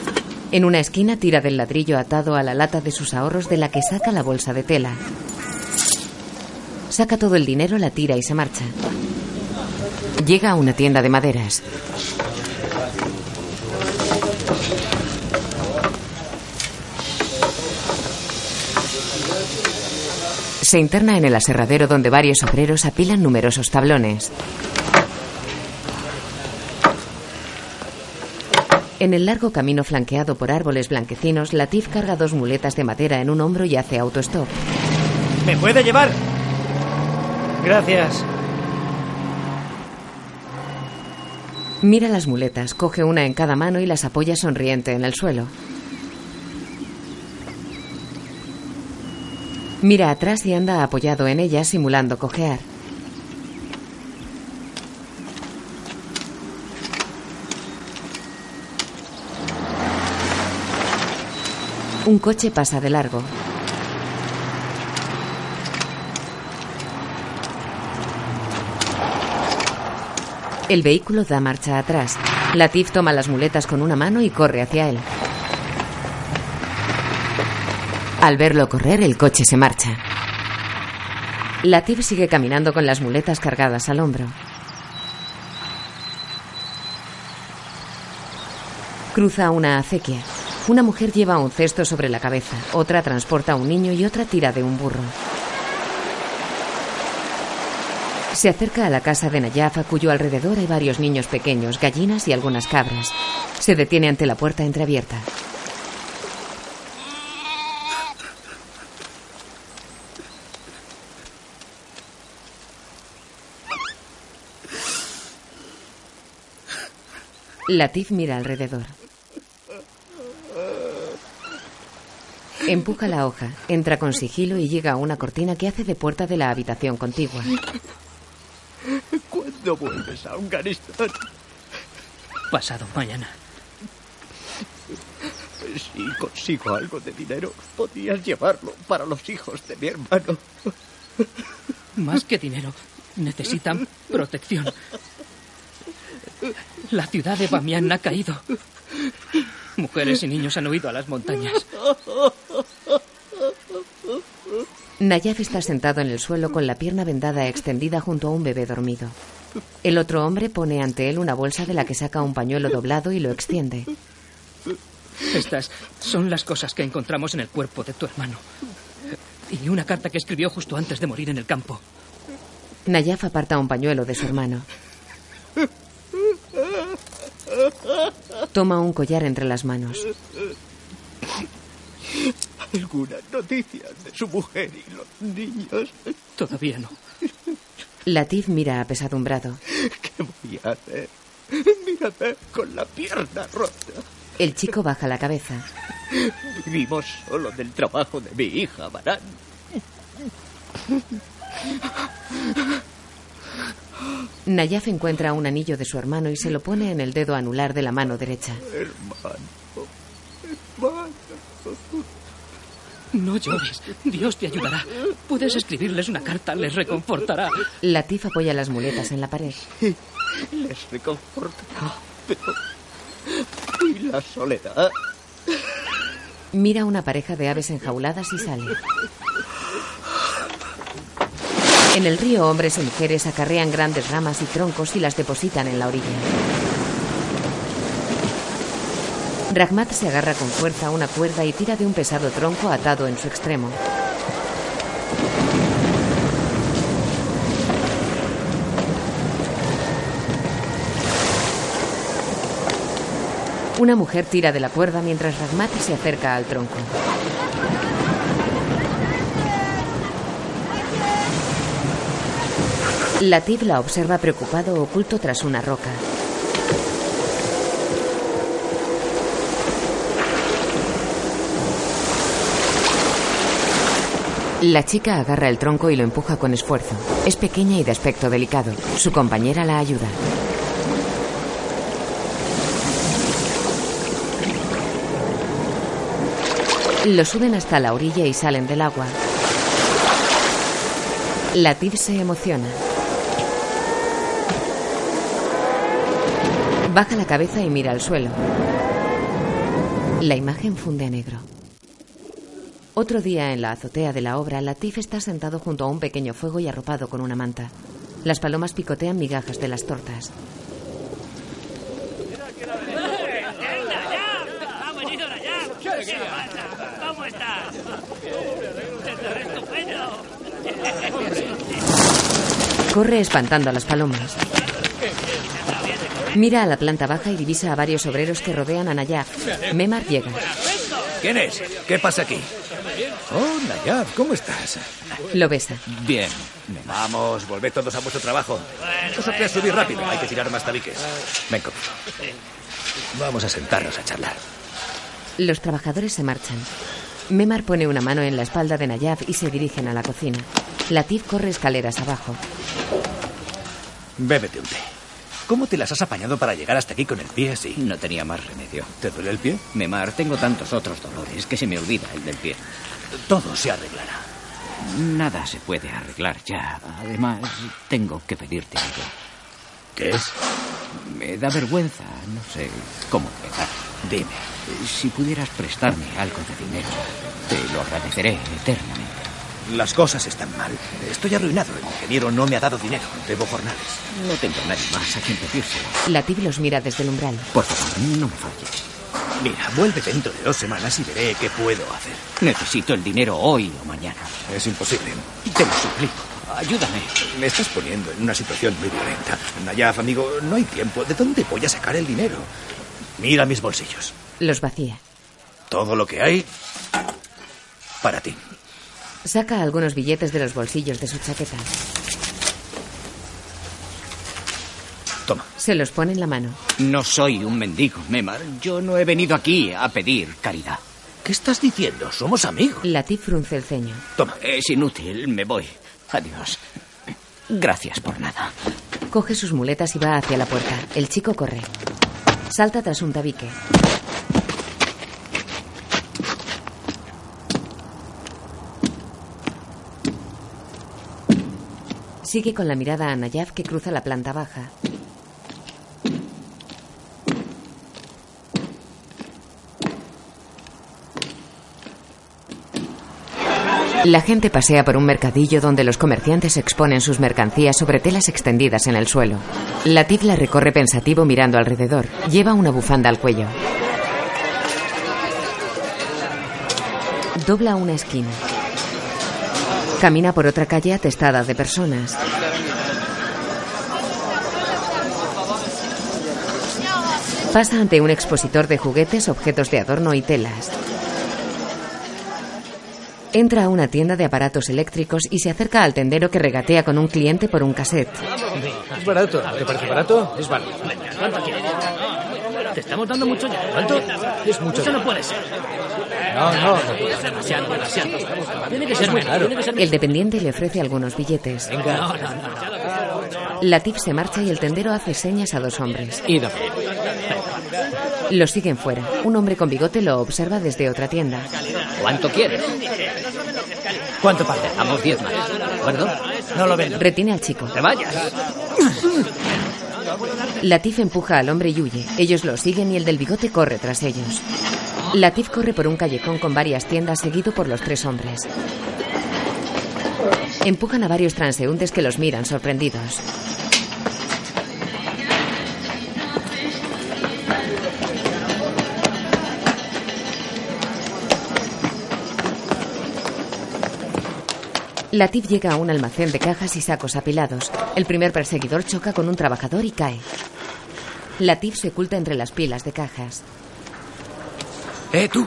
En una esquina tira del ladrillo atado a la lata de sus ahorros de la que saca la bolsa de tela. Saca todo el dinero, la tira y se marcha. Llega a una tienda de maderas. Se interna en el aserradero donde varios obreros apilan numerosos tablones. En el largo camino flanqueado por árboles blanquecinos, Latif carga dos muletas de madera en un hombro y hace autostop. ¿Me puede llevar? Gracias. Mira las muletas, coge una en cada mano y las apoya sonriente en el suelo. Mira atrás y anda apoyado en ella simulando cojear. Un coche pasa de largo. El vehículo da marcha atrás. Latif toma las muletas con una mano y corre hacia él. Al verlo correr, el coche se marcha. Latif sigue caminando con las muletas cargadas al hombro. Cruza una acequia. Una mujer lleva un cesto sobre la cabeza, otra transporta a un niño y otra tira de un burro. Se acerca a la casa de Nayaf, a cuyo alrededor hay varios niños pequeños, gallinas y algunas cabras. Se detiene ante la puerta entreabierta. Latif mira alrededor. Empuja la hoja, entra con sigilo y llega a una cortina que hace de puerta de la habitación contigua. ¿Cuándo vuelves a Afganistán? Pasado mañana. Si consigo algo de dinero, podías llevarlo para los hijos de mi hermano. Más que dinero, necesitan protección. La ciudad de Bamián ha caído. Mujeres y niños han huido a las montañas. Nayaf está sentado en el suelo con la pierna vendada extendida junto a un bebé dormido. El otro hombre pone ante él una bolsa de la que saca un pañuelo doblado y lo extiende. Estas son las cosas que encontramos en el cuerpo de tu hermano. Y una carta que escribió justo antes de morir en el campo. Nayaf aparta un pañuelo de su hermano. Toma un collar entre las manos. ¿Alguna noticia de su mujer y los niños? Todavía no. Latif mira apesadumbrado. ¿Qué voy a hacer? Mírame con la pierna rota. El chico baja la cabeza. Vivimos solo del trabajo de mi hija, Barán. Nayaf encuentra un anillo de su hermano y se lo pone en el dedo anular de la mano derecha. Hermano. Hermano. No llores. Dios te ayudará. Puedes escribirles una carta, les reconfortará. Latif apoya las muletas en la pared. Les reconfortará, pero... ¿Y la soledad? Mira una pareja de aves enjauladas y sale. En el río hombres y mujeres acarrean grandes ramas y troncos y las depositan en la orilla. Rahmat se agarra con fuerza a una cuerda y tira de un pesado tronco atado en su extremo. Una mujer tira de la cuerda mientras Rahmat se acerca al tronco. Latif la observa preocupado oculto tras una roca. La chica agarra el tronco y lo empuja con esfuerzo. Es pequeña y de aspecto delicado. Su compañera la ayuda. Lo suben hasta la orilla y salen del agua. Latif se emociona. Baja la cabeza y mira al suelo. La imagen funde a negro. Otro día en la azotea de la obra, Latif está sentado junto a un pequeño fuego y arropado con una manta. Las palomas picotean migajas de las tortas. Corre espantando a las palomas. Mira a la planta baja y divisa a varios obreros que rodean a Nayaf. Memar llega. ¿Quién es? ¿Qué pasa aquí? Oh, Nayab, ¿cómo estás? Lo besa. Bien. Vamos, volved todos a vuestro trabajo. Vosotros subir rápido, hay que tirar más tabiques. Ven conmigo. Vamos a sentarnos a charlar. Los trabajadores se marchan. Memar pone una mano en la espalda de Nayaf y se dirigen a la cocina. Latif corre escaleras abajo. Bébete un té. ¿Cómo te las has apañado para llegar hasta aquí con el pie así? No tenía más remedio. ¿Te duele el pie? Memar, tengo tantos otros dolores que se me olvida el del pie. Todo se arreglará. Nada se puede arreglar ya. Además, tengo que pedirte algo. ¿Qué es? Me da vergüenza. No sé cómo empezar. Dime. Si pudieras prestarme algo de dinero, te lo agradeceré eternamente. Las cosas están mal. Estoy arruinado. El ingeniero no me ha dado dinero. Debo jornales. No tengo a nadie más a quien pedírselo. Latif los mira desde el umbral. Por favor, no me falles. Mira, vuelve dentro de dos semanas y veré qué puedo hacer. Necesito el dinero hoy o mañana. Es imposible. Te lo suplico. Ayúdame. Me estás poniendo en una situación muy violenta. Nayaf, amigo, no hay tiempo. ¿De dónde voy a sacar el dinero? Mira mis bolsillos. Los vacía. Todo lo que hay para ti. Saca algunos billetes de los bolsillos de su chaqueta. Toma. Se los pone en la mano. No soy un mendigo, Memar. Yo no he venido aquí a pedir caridad. ¿Qué estás diciendo? Somos amigos. Latif frunce el ceño. Toma. Es inútil, me voy. Adiós. Gracias por nada. Coge sus muletas y va hacia la puerta. El chico corre. Salta tras un tabique. Sigue con la mirada a Nayaf que cruza la planta baja. La gente pasea por un mercadillo donde los comerciantes exponen sus mercancías sobre telas extendidas en el suelo. Latif la recorre pensativo mirando alrededor. Lleva una bufanda al cuello. Dobla una esquina. Camina por otra calle atestada de personas. Pasa ante un expositor de juguetes, objetos de adorno y telas. Entra a una tienda de aparatos eléctricos y se acerca al tendero que regatea con un cliente por un cassette. Es barato. ¿Te parece barato? Es barato. ¿Cuánto quieres? Te estamos dando mucho ya. ¿Cuánto? Es mucho. Eso no puede ser. No, no. Es demasiado, demasiado. Tiene que ser menos, El dependiente le ofrece algunos billetes. Venga. No, no, no. Latif se marcha y el tendero hace señas a dos hombres. Id a Lo siguen fuera. Un hombre con bigote lo observa desde otra tienda. ¿Cuánto quieres? ¿Cuánto parte? Damos diez más. ¿De acuerdo? No lo vendo. Retiene al chico. Te vayas. Latif empuja al hombre y huye. Ellos lo siguen y el del bigote corre tras ellos. Latif corre por un callejón con varias tiendas seguido por los tres hombres. Empujan a varios transeúntes que los miran sorprendidos. Latif llega a un almacén de cajas y sacos apilados. El primer perseguidor choca con un trabajador y cae. Latif se oculta entre las pilas de cajas. Eh, tú.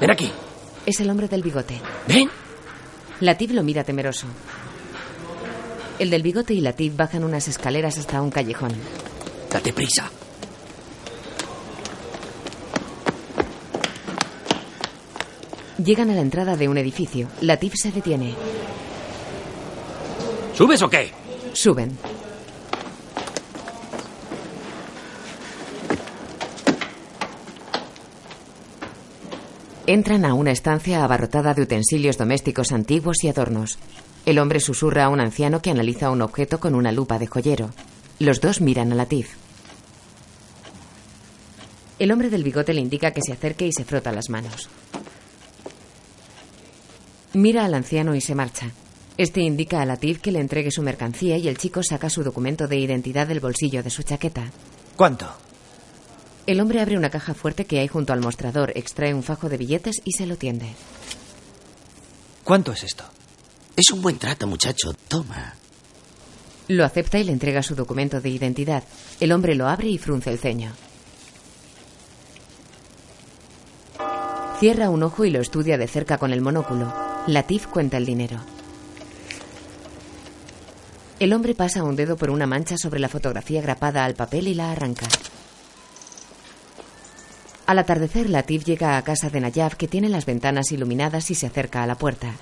Ven aquí. Es el hombre del bigote. Ven. Latif lo mira temeroso. El del bigote y Latif bajan unas escaleras hasta un callejón. Date prisa. Llegan a la entrada de un edificio. Latif se detiene. ¿Subes o qué? Suben. Entran a una estancia abarrotada de utensilios domésticos antiguos y adornos. El hombre susurra a un anciano que analiza un objeto con una lupa de joyero. Los dos miran a Latif. El hombre del bigote le indica que se acerque y se frota las manos. Mira al anciano y se marcha. Este indica a Latif que le entregue su mercancía y el chico saca su documento de identidad del bolsillo de su chaqueta. ¿Cuánto? El hombre abre una caja fuerte que hay junto al mostrador, extrae un fajo de billetes y se lo tiende. ¿Cuánto es esto? Es un buen trato, muchacho. Toma. Lo acepta y le entrega su documento de identidad. El hombre lo abre y frunce el ceño. Cierra un ojo y lo estudia de cerca con el monóculo. Latif cuenta el dinero. El hombre pasa un dedo por una mancha sobre la fotografía grapada al papel y la arranca. Al atardecer, Latif llega a casa de Nayaf, que tiene las ventanas iluminadas y se acerca a la puerta.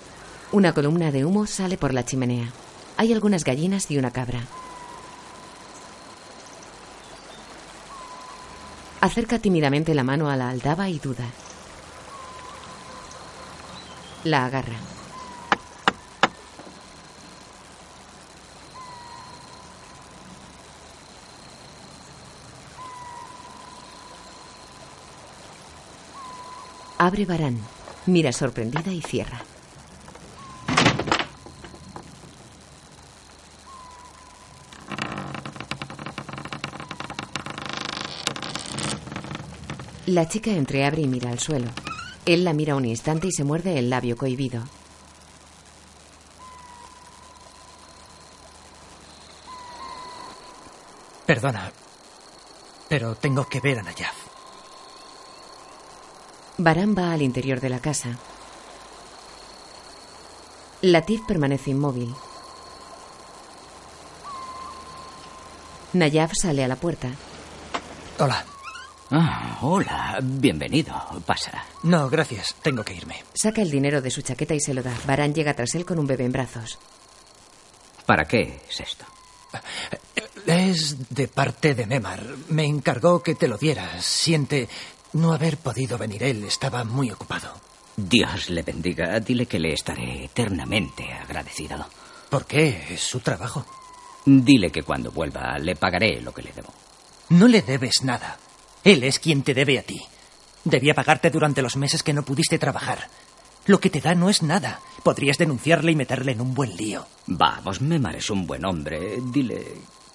Una columna de humo sale por la chimenea. Hay algunas gallinas y una cabra. Acerca tímidamente la mano a la aldaba y duda. La agarra. Abre Barán, mira sorprendida y cierra. La chica entreabre y mira al suelo. Él la mira un instante y se muerde el labio cohibido. Perdona, pero tengo que ver a Nayaf. Barán va al interior de la casa. Latif permanece inmóvil. Nayaf sale a la puerta. Hola. Ah, hola. Bienvenido. Pasa. No, gracias. Tengo que irme. Saca el dinero de su chaqueta y se lo da. Barán llega tras él con un bebé en brazos. ¿Para qué es esto? Es de parte de Memar. Me encargó que te lo dieras. Siente no haber podido venir. Él estaba muy ocupado. Dios le bendiga. Dile que le estaré eternamente agradecido. ¿Por qué? Es su trabajo. Dile que cuando vuelva le pagaré lo que le debo. No le debes nada. Él es quien te debe a ti. Debía pagarte durante los meses que no pudiste trabajar. Lo que te da no es nada. Podrías denunciarle y meterle en un buen lío. Vamos, Memar es un buen hombre. Dile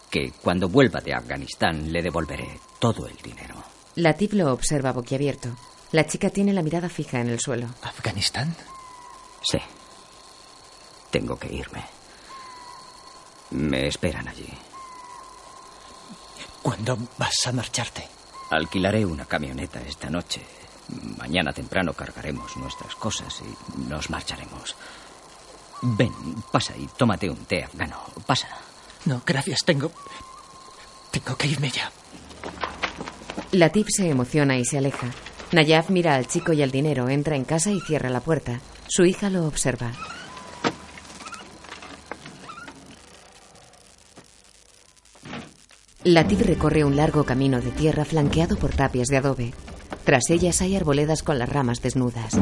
que cuando vuelva de Afganistán le devolveré todo el dinero. Latif lo observa boquiabierto. La chica tiene la mirada fija en el suelo. ¿Afganistán? Sí. Tengo que irme. Me esperan allí. ¿Cuándo vas a marcharte? Alquilaré una camioneta esta noche. Mañana temprano cargaremos nuestras cosas y nos marcharemos. Ven, pasa y tómate un té afgano. Pasa. No, gracias. Tengo. Tengo que irme ya. Latif se emociona y se aleja. Nayaf mira al chico y al dinero, entra en casa y cierra la puerta. Su hija lo observa. Latif recorre un largo camino de tierra flanqueado por tapias de adobe. Tras ellas hay arboledas con las ramas desnudas.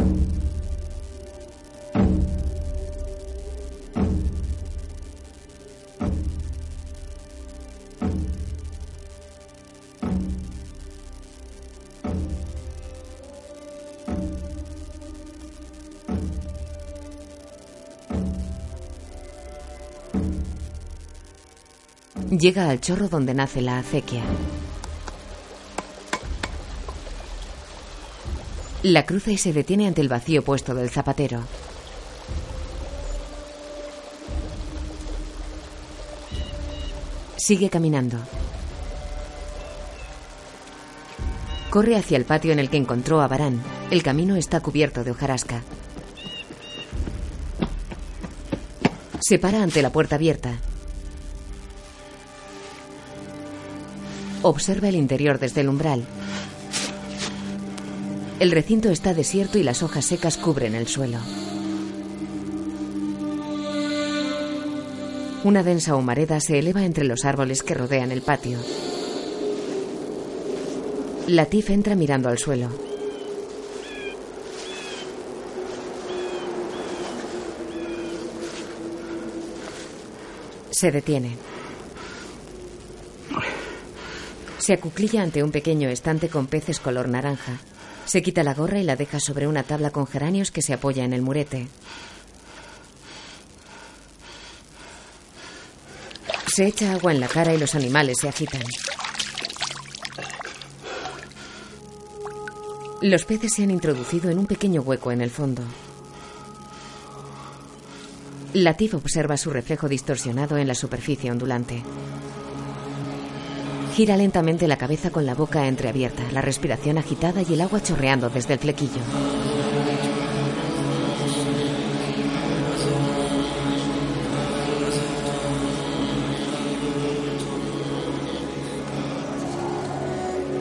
Llega al chorro donde nace la acequia. La cruza y se detiene ante el vacío puesto del zapatero. Sigue caminando. Corre hacia el patio en el que encontró a Barán. El camino está cubierto de hojarasca. Se para ante la puerta abierta. Observa el interior desde el umbral. El recinto está desierto y las hojas secas cubren el suelo. Una densa humareda se eleva entre los árboles que rodean el patio. Latif entra mirando al suelo. Se detiene. Se acuclilla ante un pequeño estante con peces color naranja. Se quita la gorra y la deja sobre una tabla con geranios que se apoya en el murete. Se echa agua en la cara y los animales se agitan. Los peces se han introducido en un pequeño hueco en el fondo. Latif observa su reflejo distorsionado en la superficie ondulante. Gira lentamente la cabeza con la boca entreabierta, la respiración agitada y el agua chorreando desde el flequillo.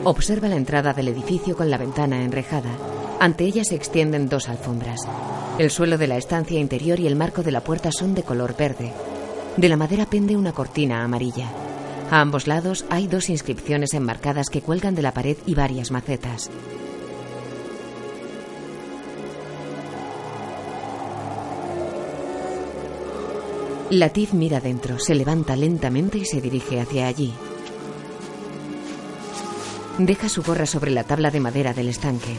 Observa la entrada del edificio con la ventana enrejada. Ante ella se extienden dos alfombras. El suelo de la estancia interior y el marco de la puerta son de color verde. De la madera pende una cortina amarilla. A ambos lados hay dos inscripciones enmarcadas que cuelgan de la pared y varias macetas. Latif mira dentro, se levanta lentamente y se dirige hacia allí. Deja su gorra sobre la tabla de madera del estanque.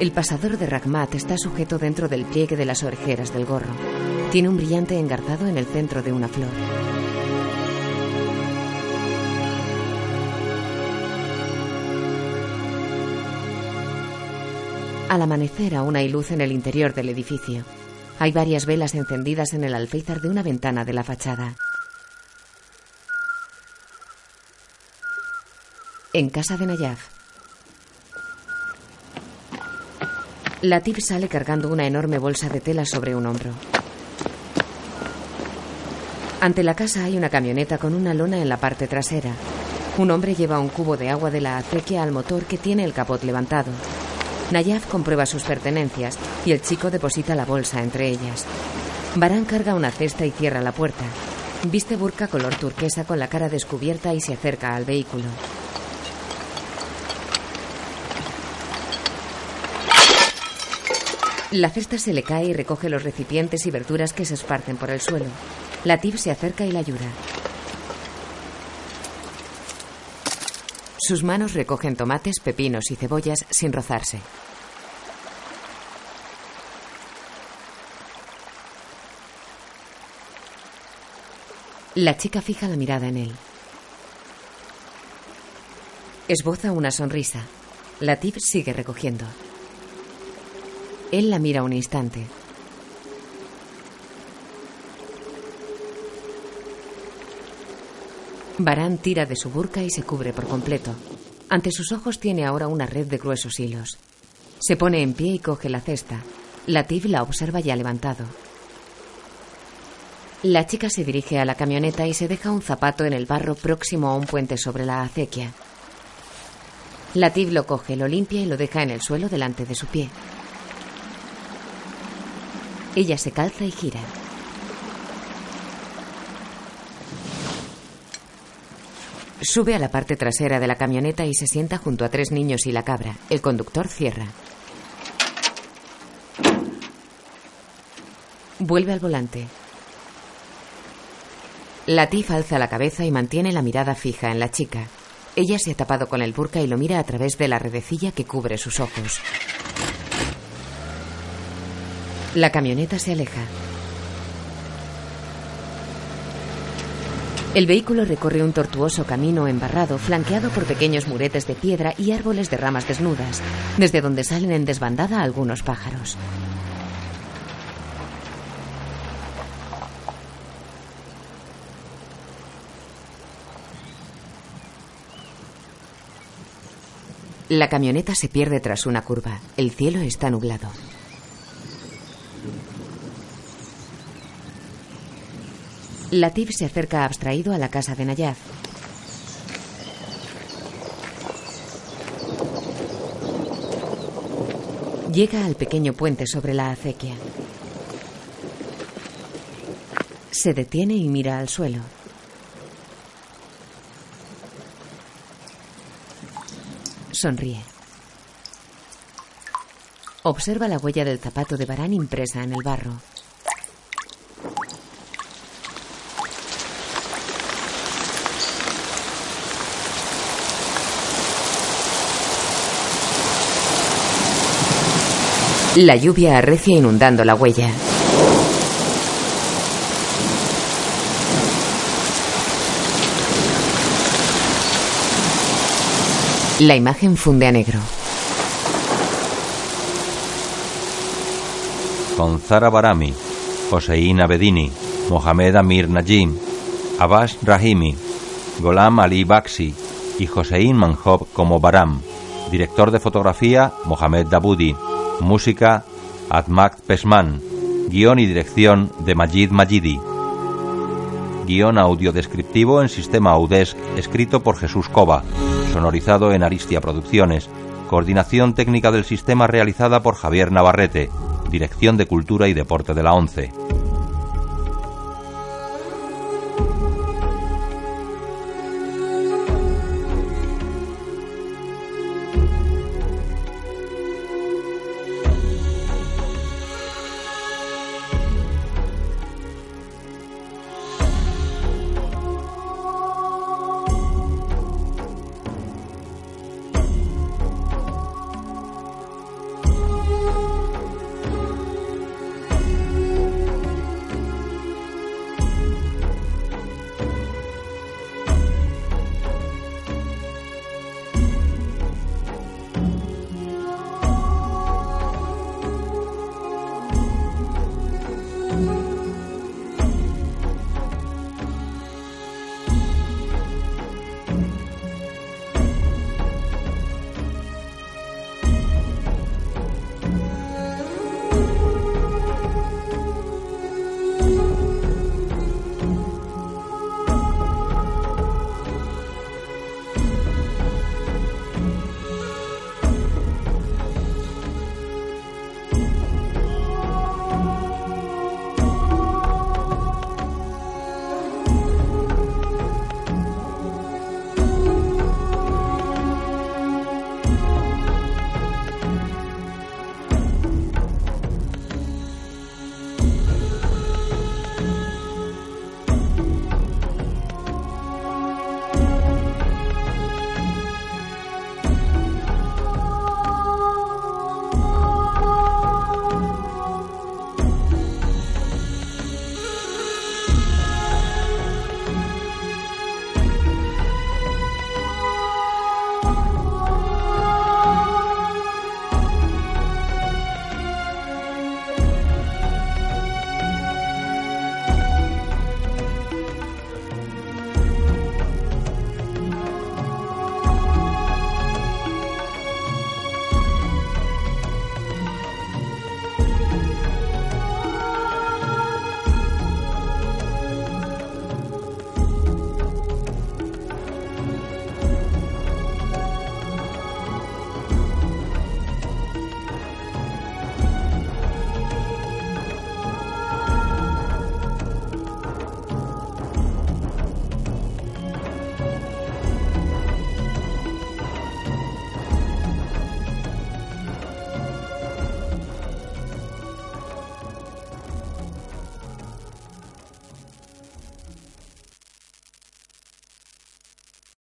El pasador de Ragmat está sujeto dentro del pliegue de las orejeras del gorro. Tiene un brillante engarzado en el centro de una flor. Al amanecer aún hay luz en el interior del edificio. Hay varias velas encendidas en el alféizar de una ventana de la fachada. En casa de Nayaf. Latif sale cargando una enorme bolsa de tela sobre un hombro. Ante la casa hay una camioneta con una lona en la parte trasera. Un hombre lleva un cubo de agua de la acequia al motor que tiene el capot levantado. Nayaf comprueba sus pertenencias y el chico deposita la bolsa entre ellas. Barán carga una cesta y cierra la puerta. Viste burka color turquesa con la cara descubierta y se acerca al vehículo. La cesta se le cae y recoge los recipientes y verduras que se esparcen por el suelo. Latif se acerca y la ayuda. Sus manos recogen tomates, pepinos y cebollas sin rozarse. La chica fija la mirada en él. Esboza una sonrisa. Latif sigue recogiendo. Él la mira un instante. Barán tira de su burka y se cubre por completo. Ante sus ojos tiene ahora una red de gruesos hilos. Se pone en pie y coge la cesta. Latif la observa ya levantado. La chica se dirige a la camioneta y se deja un zapato en el barro próximo a un puente sobre la acequia. Latif lo coge, lo limpia y lo deja en el suelo delante de su pie. Ella se calza y gira. Sube a la parte trasera de la camioneta y se sienta junto a tres niños y la cabra. El conductor cierra. Vuelve al volante. Latif alza la cabeza y mantiene la mirada fija en la chica. Ella se ha tapado con el burka y lo mira a través de la redecilla que cubre sus ojos. La camioneta se aleja. El vehículo recorre un tortuoso camino embarrado, flanqueado por pequeños muretes de piedra y árboles de ramas desnudas, desde donde salen en desbandada algunos pájaros. La camioneta se pierde tras una curva. El cielo está nublado. Latif se acerca abstraído a la casa de Nayaf. Llega al pequeño puente sobre la acequia. Se detiene y mira al suelo. Sonríe. Observa la huella del zapato de Barán impresa en el barro. La lluvia arrecia inundando la huella. La imagen funde a negro. Con Zara Barami, Hossein Abedini, Mohamed Amir Najim, Abbas Rahimi, Golam Ali Baxi y Hossein Manjob como Baram. Director de fotografía, Mohamed Daboudi. Música Admak Pesman. Guión y dirección de Majid Majidi. Guión audiodescriptivo en sistema Audesc, escrito por Jesús Cova. Sonorizado en Aristia Producciones. Coordinación técnica del sistema realizada por Javier Navarrete. Dirección de Cultura y Deporte de la ONCE.